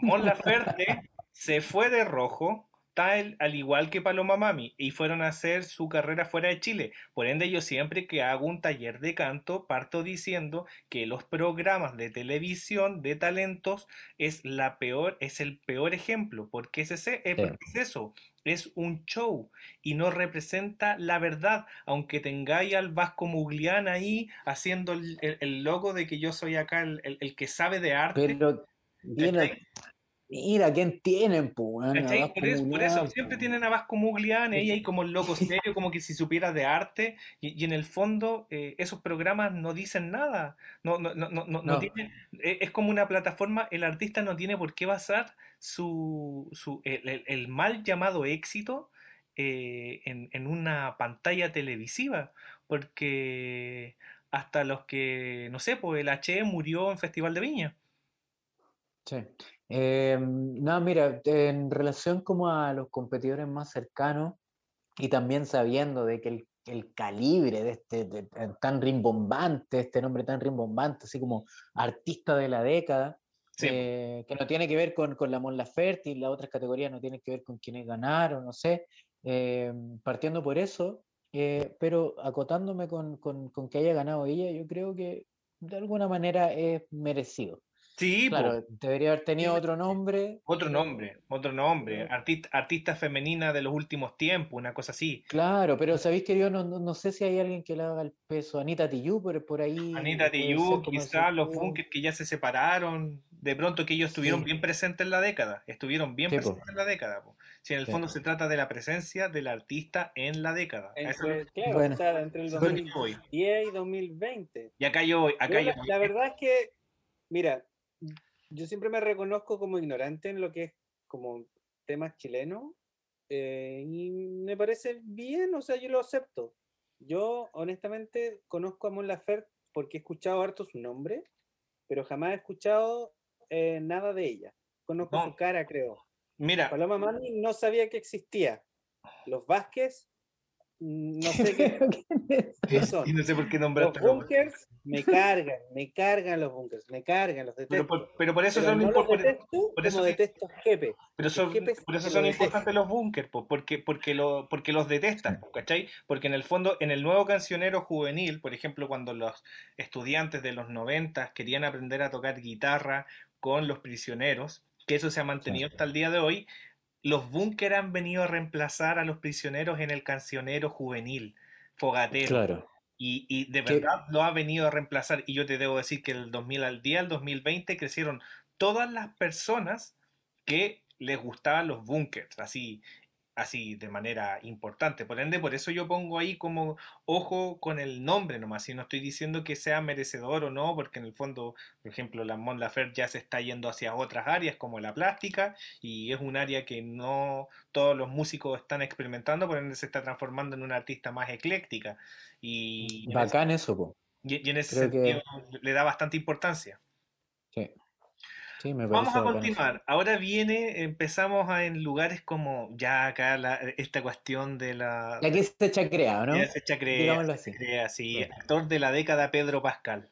Mon Laferte se fue de rojo, tal al igual que Paloma Mami, y fueron a hacer su carrera fuera de Chile. Por ende, yo siempre que hago un taller de canto, parto diciendo que los programas de televisión de talentos es la peor, es el peor ejemplo, porque es, ese, es eso, es un show y no representa la verdad, aunque tengáis al Vasco Muglián ahí haciendo el, el- el logo de que yo soy acá el, el- que sabe de arte. Pero. Mira, ¿quién tienen. Vasco Por eso, por siempre tienen a Vasco Muglián, ella ahí como el loco serio, como que si supieras de arte, y, y en el fondo eh, esos programas no dicen nada, no, no, no, no, no- no tienen- eh, es como una plataforma, el artista no tiene por qué basar su, su el, el- el mal llamado éxito eh, en, en una pantalla televisiva, porque hasta los que, no sé, pues el H murió en Festival de Viña. Sí. Eh, no, mira, en relación como a los competidores más cercanos y también sabiendo de que el, el calibre de este de- de- tan rimbombante, este nombre tan rimbombante, así como artista de la década, Sí. eh, que no tiene que ver con, con la Mon Laferte y las otras categorías no tienen que ver con quienes ganaron, no sé, eh, partiendo por eso, eh, pero acotándome con, con- con que haya ganado ella, yo creo que de alguna manera es merecido. Sí, po. Claro, debería haber tenido otro nombre. Otro nombre, otro nombre, artista, artista femenina de los últimos tiempos, una cosa así. Claro, pero sabéis que yo no, no, no sé si hay alguien que le haga el peso. Anita Tijoux, por, por ahí. Anita como quizás los dúo. Bunkers que ya se separaron, de pronto que ellos estuvieron Sí. bien presentes en la década, estuvieron bien Sí, po. presentes en la década. po. Si en el Sí. fondo se trata de la presencia del artista en la década. Eso Entre, es claro, Bueno. o sea, entre el lo que 2010 voy. y 2020. Y acá yo voy, acá Yo yo la, voy. la verdad es que, mira, yo siempre me reconozco como ignorante en lo que es como temas chilenos eh, y me parece bien, o sea, yo lo acepto. Yo honestamente conozco a Mon Laferte porque he escuchado harto su nombre, pero jamás he escuchado eh, nada de ella. Conozco No. su cara, creo. Mira, Paloma Mami no sabía que existía. Los Vázquez, no sé qué, qué son. y no sé por qué Los nombraste. bunkers me cargan, me cargan los bunkers, me cargan, los detesto. Pero por, pero por eso Pero son no los importantes. por eso detesto Jepe. Pero son, por eso son importantes los bunkers, po, porque, porque, lo, porque los detestan, ¿cachai? Porque en el fondo, en el nuevo cancionero juvenil, por ejemplo, cuando los estudiantes de los 90 querían aprender a tocar guitarra con los prisioneros, que eso se ha mantenido hasta el día de hoy, los bunkers han venido a reemplazar a los prisioneros en el cancionero juvenil, fogatero. Claro. Y, y de verdad lo ha venido a reemplazar. Y yo te debo decir que el 2000 al día, el 2020, crecieron todas las personas que les gustaban los bunkers, así, así de manera importante. Por ende, por eso yo pongo ahí como ojo con el nombre nomás. Y no estoy diciendo que sea merecedor o no, porque en el fondo, por ejemplo, la Mon Laferte ya se está yendo hacia otras áreas como la plástica, y es un área que no todos los músicos están experimentando, por ende se está transformando en una artista más ecléctica. Y, ese- Bacán eso, po. y, y en ese Creo que- sentido le da bastante importancia. Sí. Sí, me Vamos a continuar. Ahora viene, empezamos a- en lugares como ya acá la- esta cuestión de la... Y aquí se chacrea, ¿no? ya se chacrea, Digámoslo se así. chacrea, sí. Actor de la década Pedro Pascal.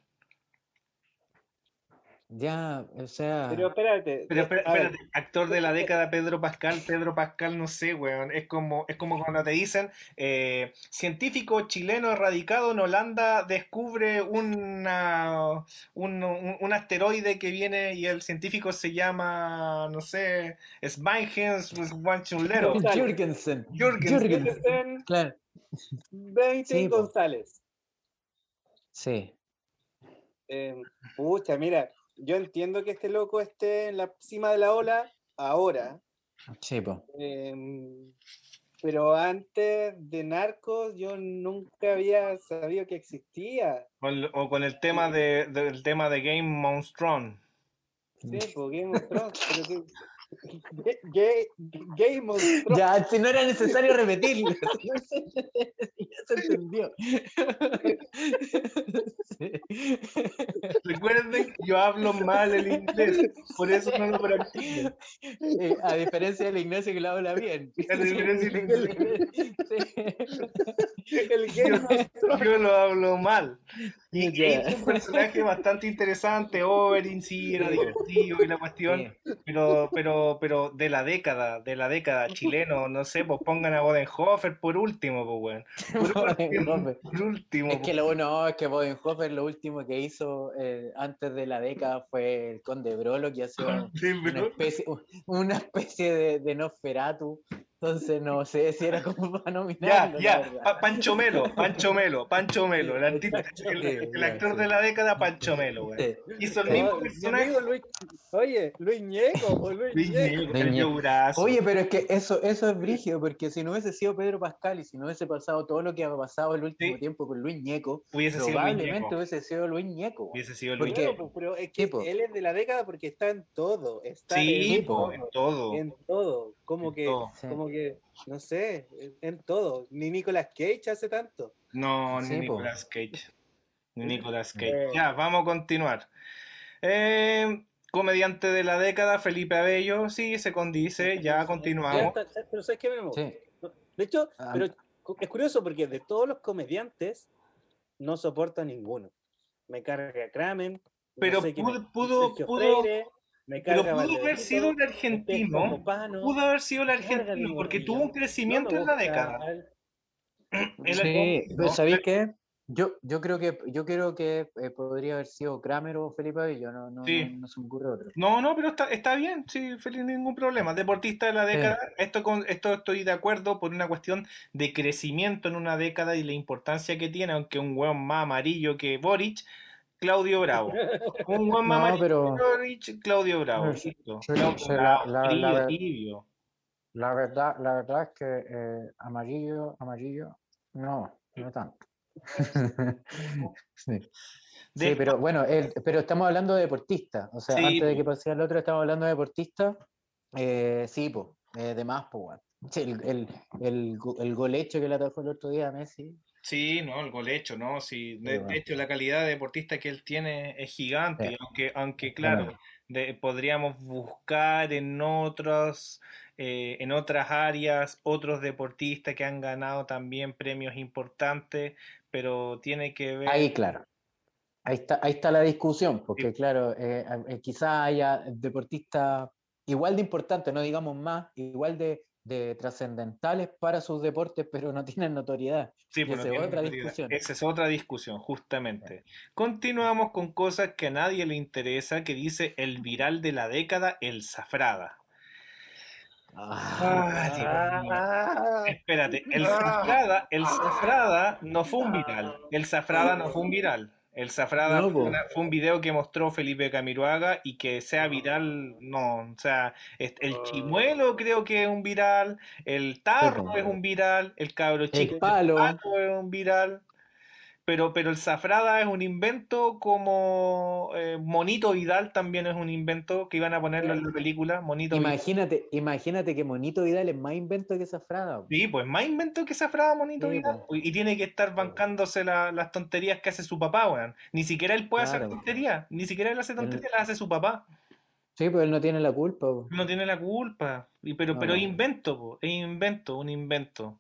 Ya, o sea. Pero espérate. Pero espérate, actor de la década Pedro Pascal, Pedro Pascal, no sé, weón, es como, es como cuando te dicen, eh, científico chileno radicado en Holanda descubre una, un, un- un asteroide que viene y el científico se llama, no sé, Smigens Wanchulero. Jürgensen. Jürgensen. Jürgensen, Claro. 20 Sí, po. González. Sí. Eh, pucha, mira, yo entiendo que este loco esté en la cima de la ola ahora, Sí, po. em, pero antes de Narcos yo nunca había sabido que existía. O con el tema de, del tema de Game Monstron. Sí, Game of Thrones, pero que- Ga- Ga- Game of Thrones. Ya, si no era necesario repetirlo. ya se entendió. Sí. Recuerden que yo hablo mal el inglés, por eso no lo practico. Eh, a diferencia del Ignacio que lo habla bien. A diferencia del Ignacio. Sí. El Game of Thrones. Yo lo hablo mal. Y Ya. es un personaje bastante interesante, Oberyn sí, era divertido y la cuestión, pero, pero, pero de la década, de la década chileno, no sé, pues pongan a Bodenhofer por último, pues weón. Por último, Bodenhofer. por último, Es que lo bueno es que Bodenhofer lo último que hizo eh, antes de la década fue el Conde Brolo, que ha sido Sí, una especie, una especie de, de Nosferatu. Entonces no sé si era como para Ya, nominarlo. ya, verdad. Pa- Pancho Melo, Pancho Melo, Pancho Melo, el, artista- el- Sí, el ya, actor de la década, Pancho Melo. Sí. Hizo el mismo personaje. Luis, Oye, Luis Ñeco, o Luis, Luis Ñeco. Ñeco. Oye, pero es que eso, eso es brígido, porque si no hubiese sido Pedro Pascal y si no hubiese pasado todo lo que ha pasado el último Sí. tiempo con Luis Ñeco, hubiese sido Luis probablemente Ñeco. hubiese sido Luis Ñeco. Hubiese sido Luis Porque- Ñeco. Bueno, pues, pero es que él es de la década porque está en todo. Está Sí, en, po, todo, en todo. en todo. Como En que, todo. Como que, no sé, en todo. Ni Nicolas Cage hace tanto. No, ni Sí, po. Nicolas Cage. Ni Nicolas Cage. Ya, vamos a continuar. Eh, comediante de la década, Felipe Abello, sí, se condice, ya Ya continuamos. está, pero ¿sabes qué, Memo? Sí. De hecho, Ah. pero es curioso porque de todos los comediantes no soporto a ninguno. Me carga Kramen. no Pero sé pudo- pudo- Sergio pudo- Freire, me Pero pudo haber sido el argentino, pudo haber sido el argentino, porque tuvo un crecimiento en la década. al- El Sí, pero ¿sabéis qué? Yo, yo creo que yo creo que eh, podría haber sido Kramer o Felipe Abello, no, no, Sí. no, no se me ocurre otro. No, no, pero está, está bien, sí, feliz, ningún problema. Deportista de la Sí. década, esto, con, esto estoy de acuerdo por una cuestión de crecimiento en una década y la importancia que tiene, aunque un hueón más amarillo que Boric, Claudio Bravo. Un hueón más No, pero- Claudio Bravo. No, listo. sí, Claudio sí, la- Bravo, la- frío, la- tibio. La verdad, la verdad es que eh, amarillo, amarillo, no, no tanto. sí. Pero bueno, el- pero estamos hablando de deportistas. O sea, Sí, antes de que pase al otro, estamos hablando de deportistas. Eh, sí, pues, de más, pues, Sí, el, el, el, el gol hecho que le atajó el otro día a Messi. Sí, no, el gol hecho, ¿no? Sí, de, hecho, la calidad de deportista que él tiene es gigante, Sí. y aunque, aunque claro, de- podríamos buscar en otros, eh, en otras áreas otros deportistas que han ganado también premios importantes, pero tiene que ver... Ahí, claro. Ahí está, ahí está la discusión, porque Sí. claro, eh, eh, quizás haya deportistas igual de importantes, no digamos más, igual de, de trascendentales para sus deportes, pero no tienen notoriedad. Sí, pues no esa es otra notoriedad. discusión. Esa es otra discusión, justamente. Continuamos con cosas que a nadie le interesa, que dice el viral de la década, el Zafrada. Ah, Dios mío. Ah, Espérate, el Zafrada, el Zafrada no fue un viral. El Zafrada no fue un viral. El Zafrada No, fue, una- fue un video que mostró Felipe Camiroaga y que sea viral, no. O sea, es- el chimuelo creo que es un viral, el tarro es un viral, el cabro chico palo. palo es un viral. Pero, pero el Zafrada es un invento como eh, Monito Vidal también es un invento que iban a ponerlo en la película. Monito Vidal. Imagínate, imagínate que Monito Vidal es más invento que esa frada. po. Sí, pues más invento que Zafrada Monito Sí, Vidal. Y tiene que estar bancándose la- las tonterías que hace su papá, weón. Ni siquiera él puede hacer tonterías. Ni siquiera él hace tonterías, las hace su papá. Sí, pues él no tiene la culpa. No tiene la culpa. Pero, No, pero no. invento. Es invento, un invento.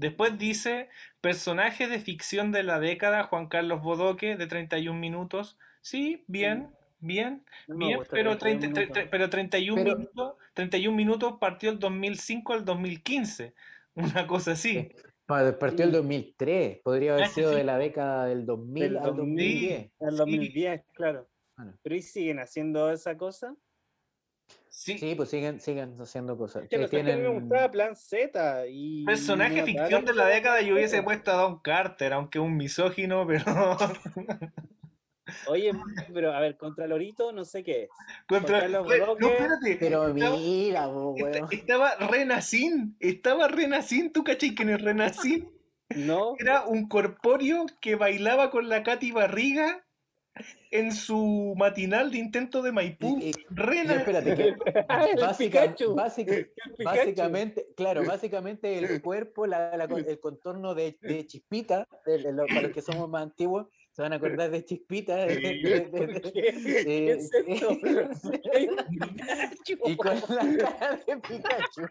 Después dice, personaje de ficción de la década, Juan Carlos Bodoque, de 31 minutos. Sí, bien, bien, no bien, gusta pero, 31 30 tre- minutos. tre- pero 31 Pero- minutos, 31 minutos partió el 2005 al 2015. Una cosa así. Pa- Partió el Sí. 2003, podría haber Ah, sido sí. de la década del 2000 Del al 2000. 2010. En 2010, claro. Bueno. Pero ¿y siguen haciendo esa cosa? Sí, Sí, pues siguen, siguen haciendo cosas. Que que me gustaba Plan Z y... Personaje ficción de la década, yo hubiese puesto a Don Carter, aunque un misógino, pero Oye, pero a ver, contra Lorito no sé qué es. contra. No, espérate. Pero estaba, mira, esta- weón. estaba Renacín, estaba Renacín, ¿tú cachai quién es Renacín? No, Era un corpóreo que bailaba con la Katy Barriga en su matinal de intento de Maipú. Y- y- Rena- y espérate, que básica- Pikachu. básica- Pikachu. básicamente, claro, básicamente el cuerpo, la- la- el contorno de, de Chispita, el- el- para los que somos más antiguos, se van a acordar de Chispita. de- de- de- de- ¿Por qué? ¿Qué es eh, esto? Hay un Pikachu. y con la cara de Pikachu.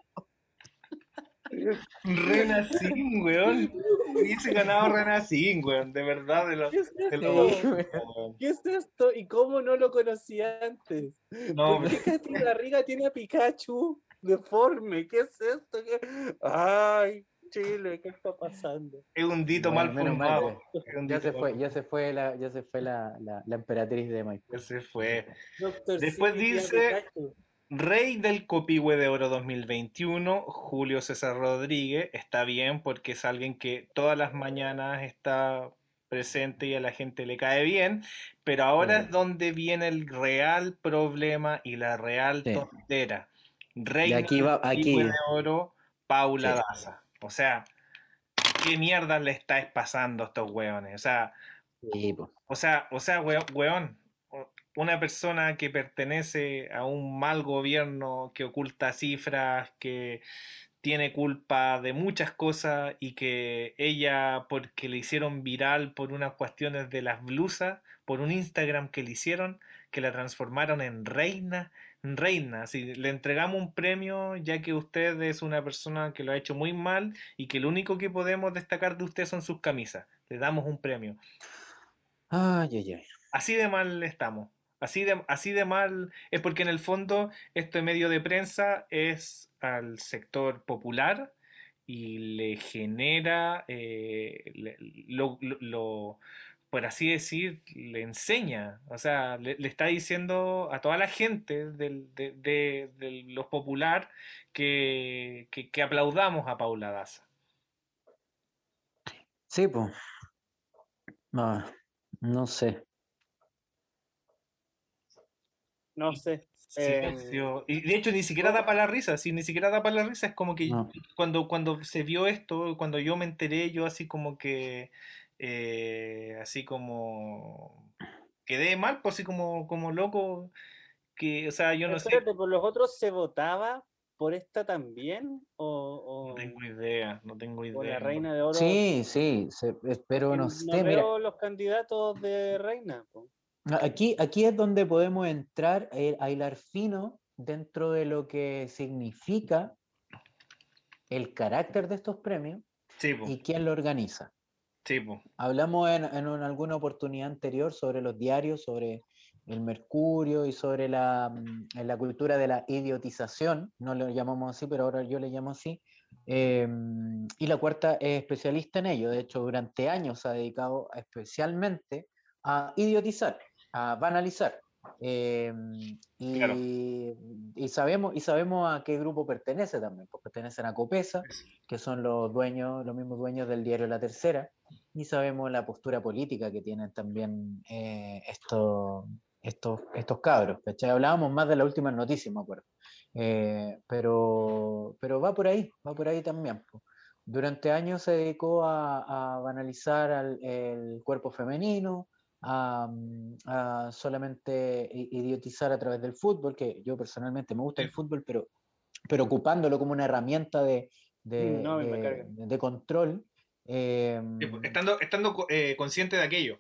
Renacín, weón. Hubiese ganado Renacín, weón. De verdad, de lo, ¿Qué es de esto? lo- Sí, weón. weón. ¿Qué es esto? ¿Y cómo no lo conocía antes? No, ¿Por qué Katy Barriga tiene a Pikachu deforme? ¿Qué es esto? ¿Qué- Ay, Chile, ¿qué está pasando? es un dito Bueno, mal formado. Un Ya se fue, ya se fue la, ya se fue la, la, la emperatriz de Maipú. ya se fue. Doctor Después dice- Pikachu. Rey del Copihue de Oro 2021, Julio César Rodríguez. Está bien porque es alguien que todas las mañanas está presente y a la gente le cae bien, pero ahora Sí. es donde viene el real problema y la real Sí. tontera. Y Reina aquí va, aquí. de oro, Paula Sí. Daza. O sea, ¿qué mierda le estáis pasando a estos hueones? O sea, o sea, o sea, weón, una persona que pertenece a un mal gobierno que oculta cifras, que tiene culpa de muchas cosas y que ella, porque le hicieron viral por unas cuestiones de las blusas, por un Instagram que le hicieron, que la transformaron en reina, reina. Así, le entregamos un premio ya que usted es una persona que lo ha hecho muy mal y que lo único que podemos destacar de usted son sus camisas. Le damos un premio. Ay, ay, ay. Así de mal estamos. Así de, así de mal es porque en el fondo este medio de prensa es al sector popular y le genera, eh, lo, por así decir, le enseña, o sea, le, está diciendo a toda la gente del- de, de- los popular que, que, aplaudamos a Paula Daza. Sí, pues. No sé. No sé. Eh, Silencio. Y de hecho ni siquiera da para la risa, sí, ni siquiera da para la risa, es como que No. cuando, cuando se vio esto, cuando yo me enteré, yo así como que, eh, así como, quedé mal, pues así como, como loco, que, o sea, yo no sé, ¿por los otros se votaba por esta también? ¿O, no o- tengo idea, no tengo o la idea. reina de oro? Sí, sí, se- pero Que no no sé, mira, veo los candidatos de reina. po. Aquí, aquí es donde podemos entrar a hilar fino dentro de lo que significa el carácter de estos premios y quién lo organiza. Hablamos en, en un- alguna oportunidad anterior sobre los diarios, sobre el mercurio y sobre la, mm, la cultura de la idiotización, no lo llamamos así, pero ahora yo le llamo así. eh, y la cuarta es especialista en ello, de hecho durante años se ha dedicado especialmente a idiotizar, a banalizar. eh, y, Claro. y sabemos, y sabemos a qué grupo pertenece también, pues pertenecen a Copesa, que son los dueños, los mismos dueños del diario La Tercera, y sabemos la postura política que tienen también eh, estos, estos, estos cabros. ¿cachai? Hablábamos más de las últimas noticias, me acuerdo. Eh, pero, pero va por ahí, va por ahí también. po. Durante años se dedicó a, a banalizar al, el cuerpo femenino, a, mm, a solamente idiotizar a través del fútbol, que yo personalmente me gusta el fútbol, pero, pero ocupándolo como una herramienta de, de, no, control. eh, po, Estando, estando eh, consciente de aquello.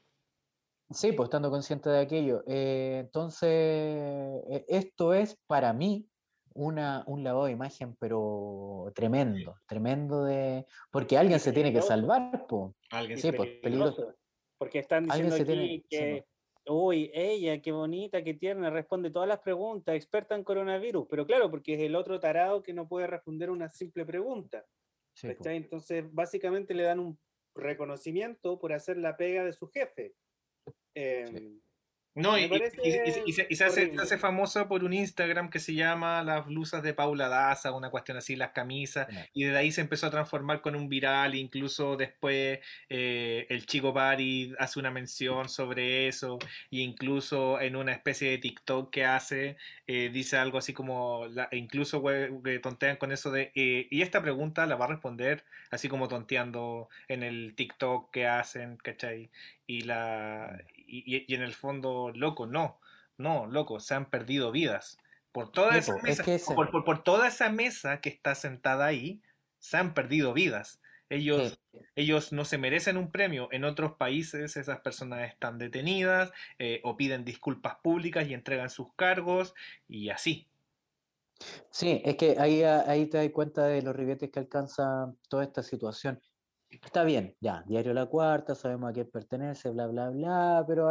Sí, pues estando consciente de aquello. Eh, entonces, esto es para mí una, un lavado de imagen, pero tremendo, tremendo de... Porque alguien se tiene que salvar, pues. Alguien Sí, pues, peligroso. Porque están diciendo aquí tiene- sí, que, uy, ella, qué bonita, qué tierna, responde todas las preguntas, experta en coronavirus. Pero claro, porque es el otro tarado que no puede responder una simple pregunta. Sí, pues. Entonces, básicamente le dan un reconocimiento por hacer la pega de su jefe. Em, No, y, se, y se hace, se hace famosa por un Instagram que se llama Las blusas de Paula Daza, una cuestión así, las camisas, y desde ahí se empezó a transformar con un viral, incluso después eh, el chico Bari hace una mención sobre eso, y incluso en una especie de TikTok que hace, eh, dice algo así como, la- e incluso we- tontean con eso de, eh, y esta pregunta la va a responder así como tonteando en el TikTok que hacen, ¿cachai? Y, la, y- y en el fondo, loco, no, no, loco, se han perdido vidas. Por toda esa es mesa, ese- por, por- por toda esa mesa que está sentada ahí, se han perdido vidas. Ellos, Sí. ellos no se merecen un premio. En otros países esas personas están detenidas eh, o piden disculpas públicas y entregan sus cargos y así. Sí, es que ahí, ahí te das cuenta de los ribetes que alcanza toda esta situación. Está bien, ya, Diario La Cuarta, sabemos a quién pertenece, bla, bla, bla, pero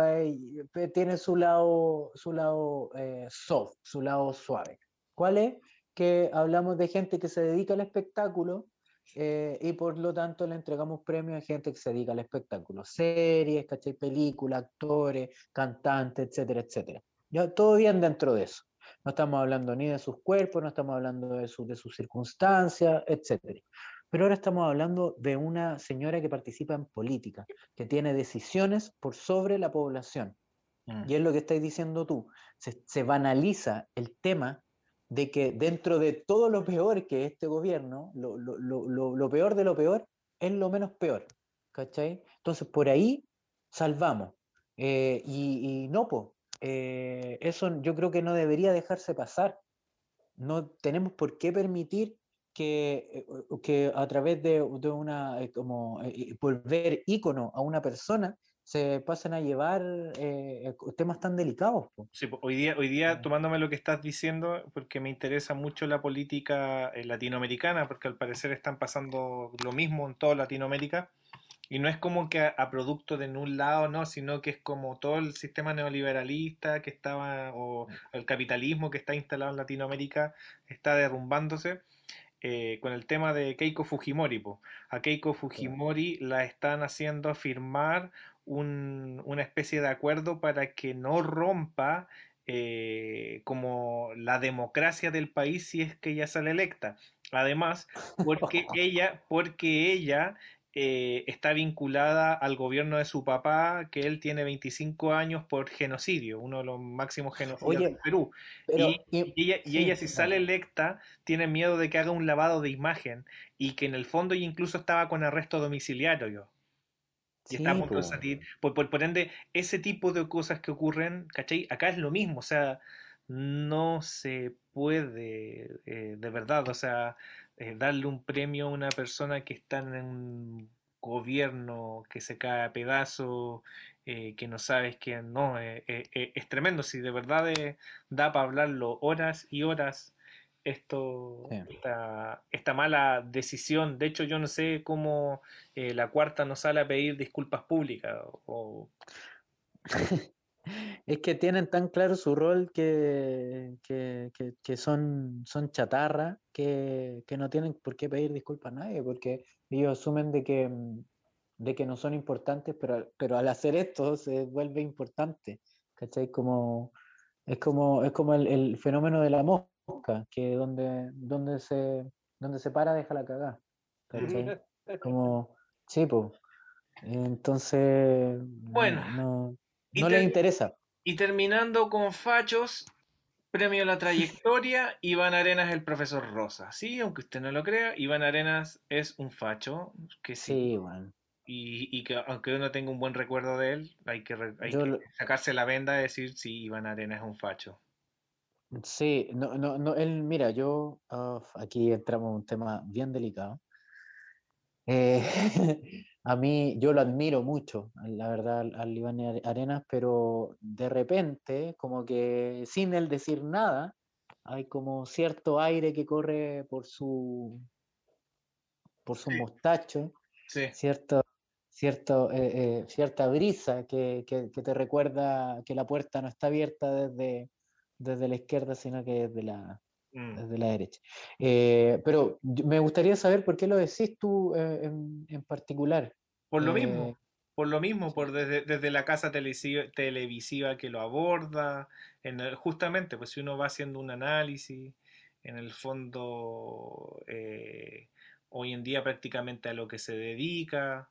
pe- tiene su lado, su lado eh, soft, su lado suave. ¿Cuál es? Que hablamos de gente que se dedica al espectáculo eh, y por lo tanto le entregamos premios a gente que se dedica al espectáculo. Series, ¿cachai? Películas, actores, cantantes, etcétera, etcétera. Ya, todo bien dentro de eso. No estamos hablando ni de sus cuerpos, no estamos hablando de, su- de sus circunstancias, etc. pero ahora estamos hablando de una señora que participa en política, que tiene decisiones por sobre la población. Mm. Y es lo que estáis diciendo tú. Se, se banaliza el tema de que dentro de todo lo peor que este gobierno, lo, lo- lo- lo- peor de lo peor es lo menos peor. ¿Cachai? Entonces, por ahí salvamos. Eh, y, y no, pues, eso yo creo que no debería dejarse pasar. No tenemos por qué permitir que, eh, que a través de, de una, eh, como eh, eh, volver ícono a una persona, se pasen a llevar eh, temas tan delicados. Sí, hoy día, hoy día tomándome lo que estás diciendo, porque me interesa mucho la política eh, latinoamericana, porque al parecer están pasando lo mismo en toda Latinoamérica, y no es como que a, a producto de un lado, no, sino que es como todo el sistema neoliberalista que estaba, o el capitalismo que está instalado en Latinoamérica, está derrumbándose. Eh, con el tema de Keiko Fujimori, po. A Keiko Fujimori la están haciendo firmar un- una especie de acuerdo para que no rompa eh, como la democracia del país si es que ella sale electa. Además, porque ella, porque ella eh, está vinculada al gobierno de su papá, que él tiene 25 años por genocidio, uno de los máximos genocidios Oye, del Perú. Pero, Y, y ella, y sí, ella si sale electa tiene miedo de que haga un lavado de imagen y que en el fondo ella incluso estaba con arresto domiciliario. Y está a Sí, punto de salir. Por, por, por ende, ese tipo de cosas que ocurren, ¿cachai? Acá es lo mismo, o sea, no se puede, eh, de verdad, o sea, eh, darle un premio a una persona que está en un gobierno que se cae a pedazos, eh, que no sabes que no, eh, es tremendo, si de verdad da para hablarlo horas y horas esto, Sí. esta, esta mala decisión. De hecho, yo no sé cómo eh, la cuarta no sale a pedir disculpas públicas. O, Es que tienen tan claro su rol que, que, que- que son, son chatarra que, que no tienen por qué pedir disculpas a nadie, porque ellos asumen de que, mm, de que no son importantes, pero, al- pero al hacer esto se vuelve importante. ¿Cachai? Como, es como, es como el, el fenómeno de la mosca, que donde, donde, se, donde se para deja la cagada. ¿Cachai? Como, sí, pues. Entonces, no- Bueno, no, no les interesa. y terminando con Fachos, premio a la trayectoria, Iván Arenas el profesor Rosa. Sí, aunque usted no lo crea, Iván Arenas es un facho, que sí, Sí, bueno. y, y que aunque uno tenga un buen recuerdo de él, hay que, re- hay Yo que lo- sacarse la venda y decir, sí, Iván Arenas es un facho. Sí, no, no, no, él, mira, yo, ah, aquí entramos en un tema bien delicado. Eh, a mí, yo lo admiro mucho, la verdad, al, Iván Are- Arenas, pero de repente, como que sin él decir nada, hay como cierto aire que corre por su, por su Sí. mostacho, Sí, cierto, cierto, eh, eh, cierta brisa que, que- que te recuerda que la puerta no está abierta desde, desde la izquierda, sino que desde la, mm. desde la derecha. Eh, pero me gustaría saber por qué lo decís tú en, en particular. Por lo Eh, mismo, por lo mismo, por desde, desde la casa televisiva, televisiva que lo aborda, en el- justamente, pues si uno va haciendo un análisis, en el fondo, eh, hoy en día prácticamente a lo que se dedica,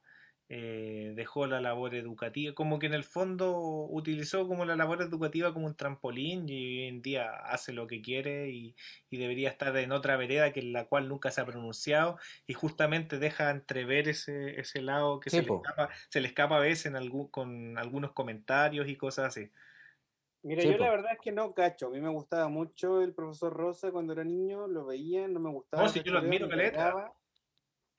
eh, dejó la labor educativa, como que en el fondo utilizó como la labor educativa como un trampolín y hoy en día hace lo que quiere y, y debería estar en otra vereda que en la cual nunca se ha pronunciado y justamente deja entrever ese, ese lado que Sí, se, le escapa, se le escapa a veces en algún, con algunos comentarios y cosas así. Mira, Sí, yo la verdad es que no cacho. A mí me gustaba mucho el profesor Rosa cuando era niño, lo veía, no me gustaba. No, si yo lo admiro, caleta.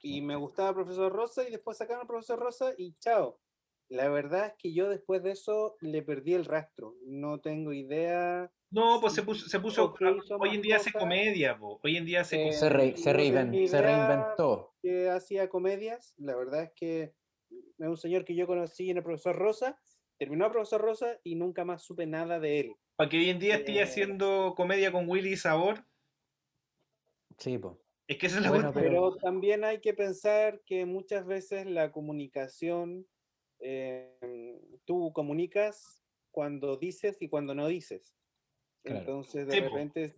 Y me gustaba el profesor Rosa y después sacaron al profesor Rosa y chao. La verdad es que yo después de eso le perdí el rastro. No tengo idea. No, pues se puso, se puso hoy en día hace comedia, po. hoy en día hace Eh. Se, re- se, reinven- tenía se reinventó. que hacía comedias. La verdad es que es un señor que yo conocí en el profesor Rosa. Terminó el profesor Rosa y nunca más supe nada de él. Para que hoy en día esté Eh, haciendo comedia con Willy Sabor, Sí, po. Es que esa es la Bueno, cuestión. Pero también hay que pensar que muchas veces la comunicación, eh, tú comunicas cuando dices y cuando no dices. Claro. Entonces, de repente,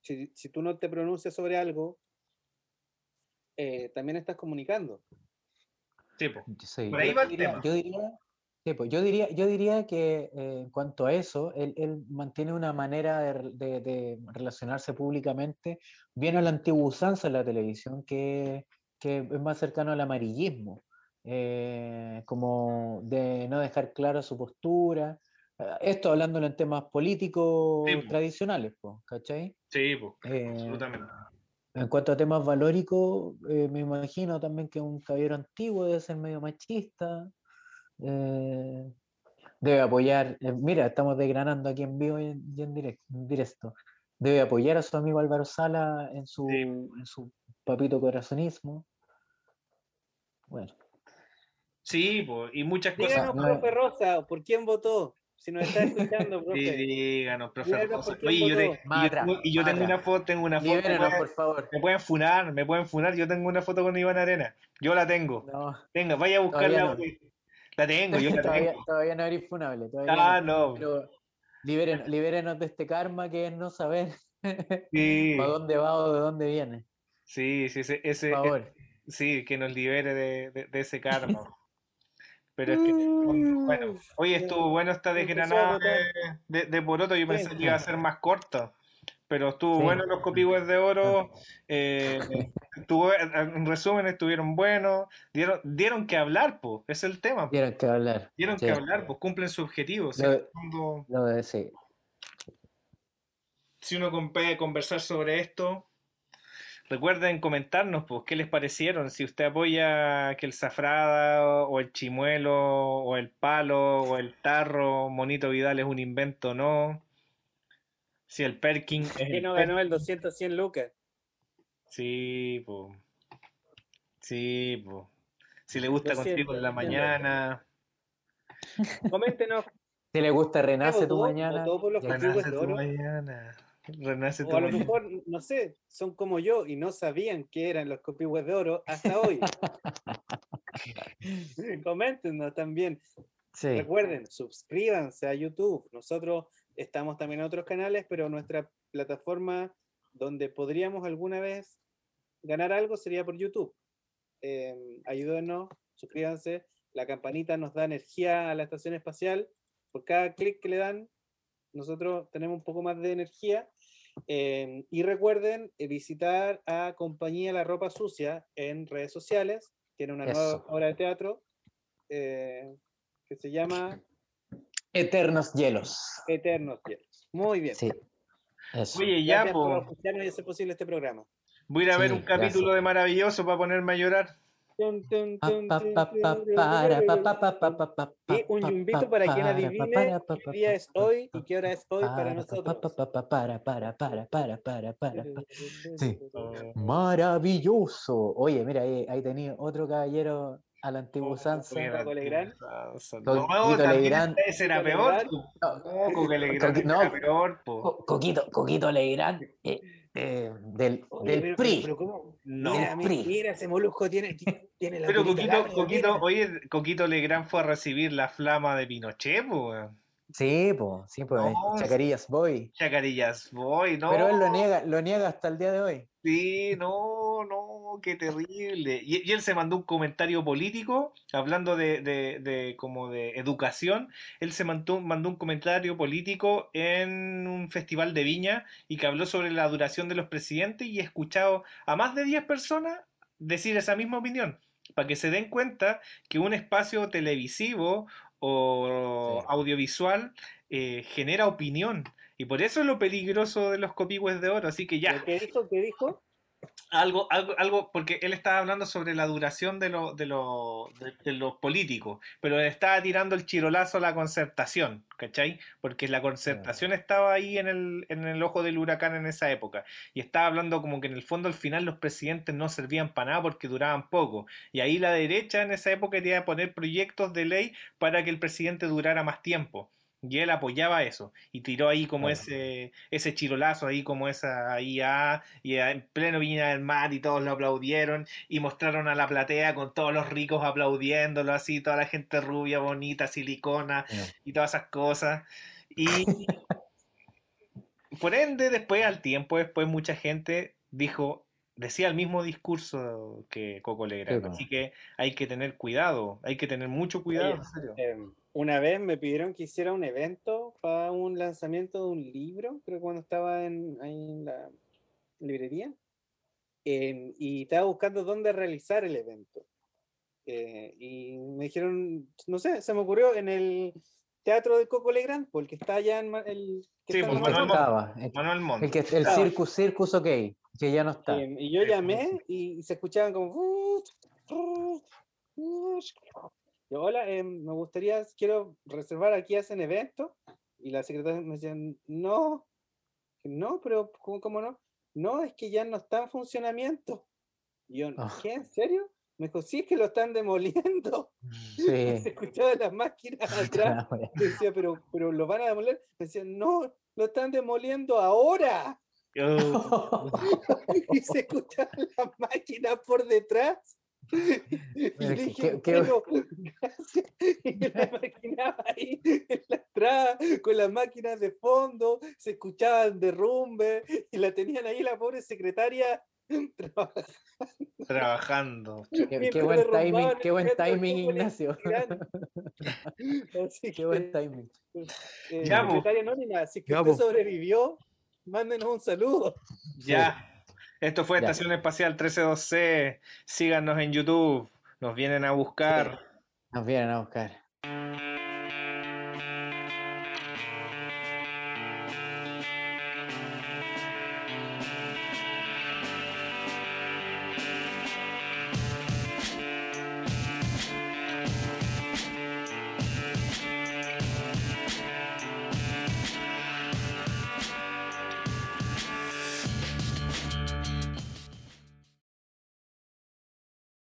si, si tú no te pronuncias sobre algo, eh, también estás comunicando. Sí, po. Sí, Por ahí va el tema. Yo diría, sí, pues, yo diría, yo diría que eh, en cuanto a eso, él, él mantiene una manera de, de- de relacionarse públicamente bien a la antigua usanza en la televisión, que, que es más cercano al amarillismo, eh, como de no dejar clara su postura. eh, Esto hablándolo en temas políticos Sí, po. tradicionales, pues, ¿cachai? Sí, po, Eh, absolutamente. en cuanto a temas valóricos, eh, me imagino también que un caballero antiguo debe ser medio machista. Eh, debe apoyar, eh, mira, estamos desgranando aquí en vivo y en, y en direct- en directo. Debe apoyar a su amigo Álvaro Sala en su, Sí. en su papito corazonismo. Bueno, Sí, po, y muchas cosas. Díganos, no- profe Rosa, ¿por quién votó? Si nos está escuchando, Sí, profe. díganos, profe Díganos Rosa. Oye, yo, te- yo tengo, y yo atrás, tengo más una foto, tengo una foto. libérenos, por favor. Me pueden funar, me pueden funar. Yo tengo una foto con Iván Arena. Yo la tengo. No, Venga, vaya a buscarla. No. La tengo, yo la todavía, tengo. todavía no eres funable. todavía Ah, no. Pero libérenos de este karma que es no saber Sí, para dónde va o de dónde viene. sí, sí, ese, ese- Por favor. sí, que nos libere de, de- de ese karma. Pero es que, bueno, hoy estuvo bueno esta desgranada de, de, de Poroto. Yo pensé que iba a ser más corta, pero estuvo Sí. bueno los copigües de oro. eh, estuvo, en resumen, estuvieron buenos. Dieron, dieron que hablar, pues, es el tema. po. Dieron que hablar. Dieron sí. que hablar, pues cumplen su objetivo. El fondo, Lo de sí. si uno puede conversar sobre esto, recuerden comentarnos pues, qué les parecieron, si usted apoya que el zafrada o el chimuelo o el palo o el tarro, Monito Vidal es un invento o no. Si el Perkin es ¿Quién el no ganó el 200 100 lucas? Sí, pues. Sí, pues. Si le gusta Lo contigo en la lo mañana. Coméntenos. Si le gusta Renace tu mañana. ¿Votó por los ya Antiguos Renace de tu oro? mañana. Renace tu O a lo mañana. mejor, no sé, son como yo y no sabían que eran los copihue de oro hasta hoy. Coméntenos también. Sí. Recuerden, suscríbanse a YouTube. Nosotros estamos también en otros canales, pero nuestra plataforma donde podríamos alguna vez ganar algo sería por YouTube. Eh, ayúdenos, suscríbanse. La campanita nos da energía a la estación espacial. Por cada clic que le dan, nosotros tenemos un poco más de energía. Eh, y recuerden eh, visitar a Compañía La Ropa Sucia en redes sociales. Tiene una nueva obra de teatro eh, que se llama Eternos hielos. Eternos Hielos. Muy bien. Sí. Eso. Oye, ya, por pues. hacer posible este programa. Voy a ir a ver un capítulo de Maravilloso para ponerme a llorar. Y un pa, para quien adivine qué día es hoy y qué hora es hoy para para, pa, nosotros. pa, pa, pa, para, para, para, para, para, para, para. Sí. Maravilloso. Oye, mira, ahí, ahí tenía otro caballero a la antigua usanza. Paco Legrand. No, Coquito también Legrand. ese era peor. No, Coque Legrand era peor, Coquito, Coquito Legrand, eh, eh, del, Oye, del pero- PRI. pero ¿cómo? No, Mira, PRI. mira, ese molusco tiene, tiene la pero Coquito, larga, Coquito, mira. oye, Coquito Legrand fue a recibir la flama de Pinochet, weón. Sí, pues, sí, pues, No, Chacarillas Boy. Chacarillas, voy, no. Pero él lo niega, lo niega hasta el día de hoy. Sí, no, no, qué terrible. Y, y él se mandó un comentario político, hablando de, de, de como de educación, él se mandó, mandó un comentario político en un festival de viña y que habló sobre la duración de los presidentes y he escuchado a más de 10 personas decir esa misma opinión, para que se den cuenta que un espacio televisivo o Sí. audiovisual eh, genera opinión. Y por eso es lo peligroso de los copigües de oro. Así que ya, ¿Qué dijo? ¿Qué dijo? Algo, algo, algo, porque él estaba hablando sobre la duración de, lo- de, lo- de- de los políticos, pero le estaba tirando el chirolazo a la concertación, ¿cachai? Porque la concertación estaba ahí en el, en el ojo del huracán en esa época, y estaba hablando como que en el fondo al final los presidentes no servían para nada porque duraban poco, y ahí la derecha en esa época quería poner proyectos de ley para que el presidente durara más tiempo. Y él apoyaba eso y tiró ahí como ese, ese chirolazo ahí como esa IA y en pleno Viña del Mar y todos lo aplaudieron y mostraron a la platea con todos los ricos aplaudiéndolo así, toda la gente rubia, bonita, silicona y todas esas cosas. Y por ende, después, al tiempo después, mucha gente dijo, decía el mismo discurso que Coco Legrand. Sí. Así que hay que tener cuidado, hay que tener mucho cuidado. Oye, en serio. Em, una vez me pidieron que hiciera un evento para un lanzamiento de un libro, creo que cuando estaba en, ahí en la librería, em, y estaba buscando dónde realizar el evento. Eh, y me dijeron, no sé, se me ocurrió en el teatro de Coco Legrand, porque está allá en el... que Sí, está pues, Manuel Montt. Estaba, el, Manuel Montt. el que, el Estaba. Circus, Circus OK, que ya no está. Em, y yo llamé y, y se escuchaban como... Yo, hola, em, me gustaría, quiero reservar aquí, hacen evento. Y la secretaria me decía, no, no, pero ¿cómo, cómo no? No, es que ya no está en funcionamiento. Y yo, Ah. ¿qué? ¿En serio? Me dijo, sí, es que lo están demoliendo. Se Sí. escuchaban las máquinas atrás. Decía, pero, pero lo van a demoler. Me decían, no, lo están demoliendo ahora. Oh, y se escuchaban las máquinas por detrás. Y le dije, que- que- bueno, gracias. Y me la imaginaba ahí en la entrada con las máquinas de fondo, se escuchaban derrumbe y la tenían ahí la pobre secretaria trabajando. trabajando. Qué, buen timing, qué buen timing, Ignacio. Qué buen timing. eh, secretaria anónima, si que usted sobrevivió, mándenos un saludo. Ya. Esto fue Ya. Estación Espacial 132C. Síganos en YouTube. Nos vienen a buscar. Nos vienen a buscar.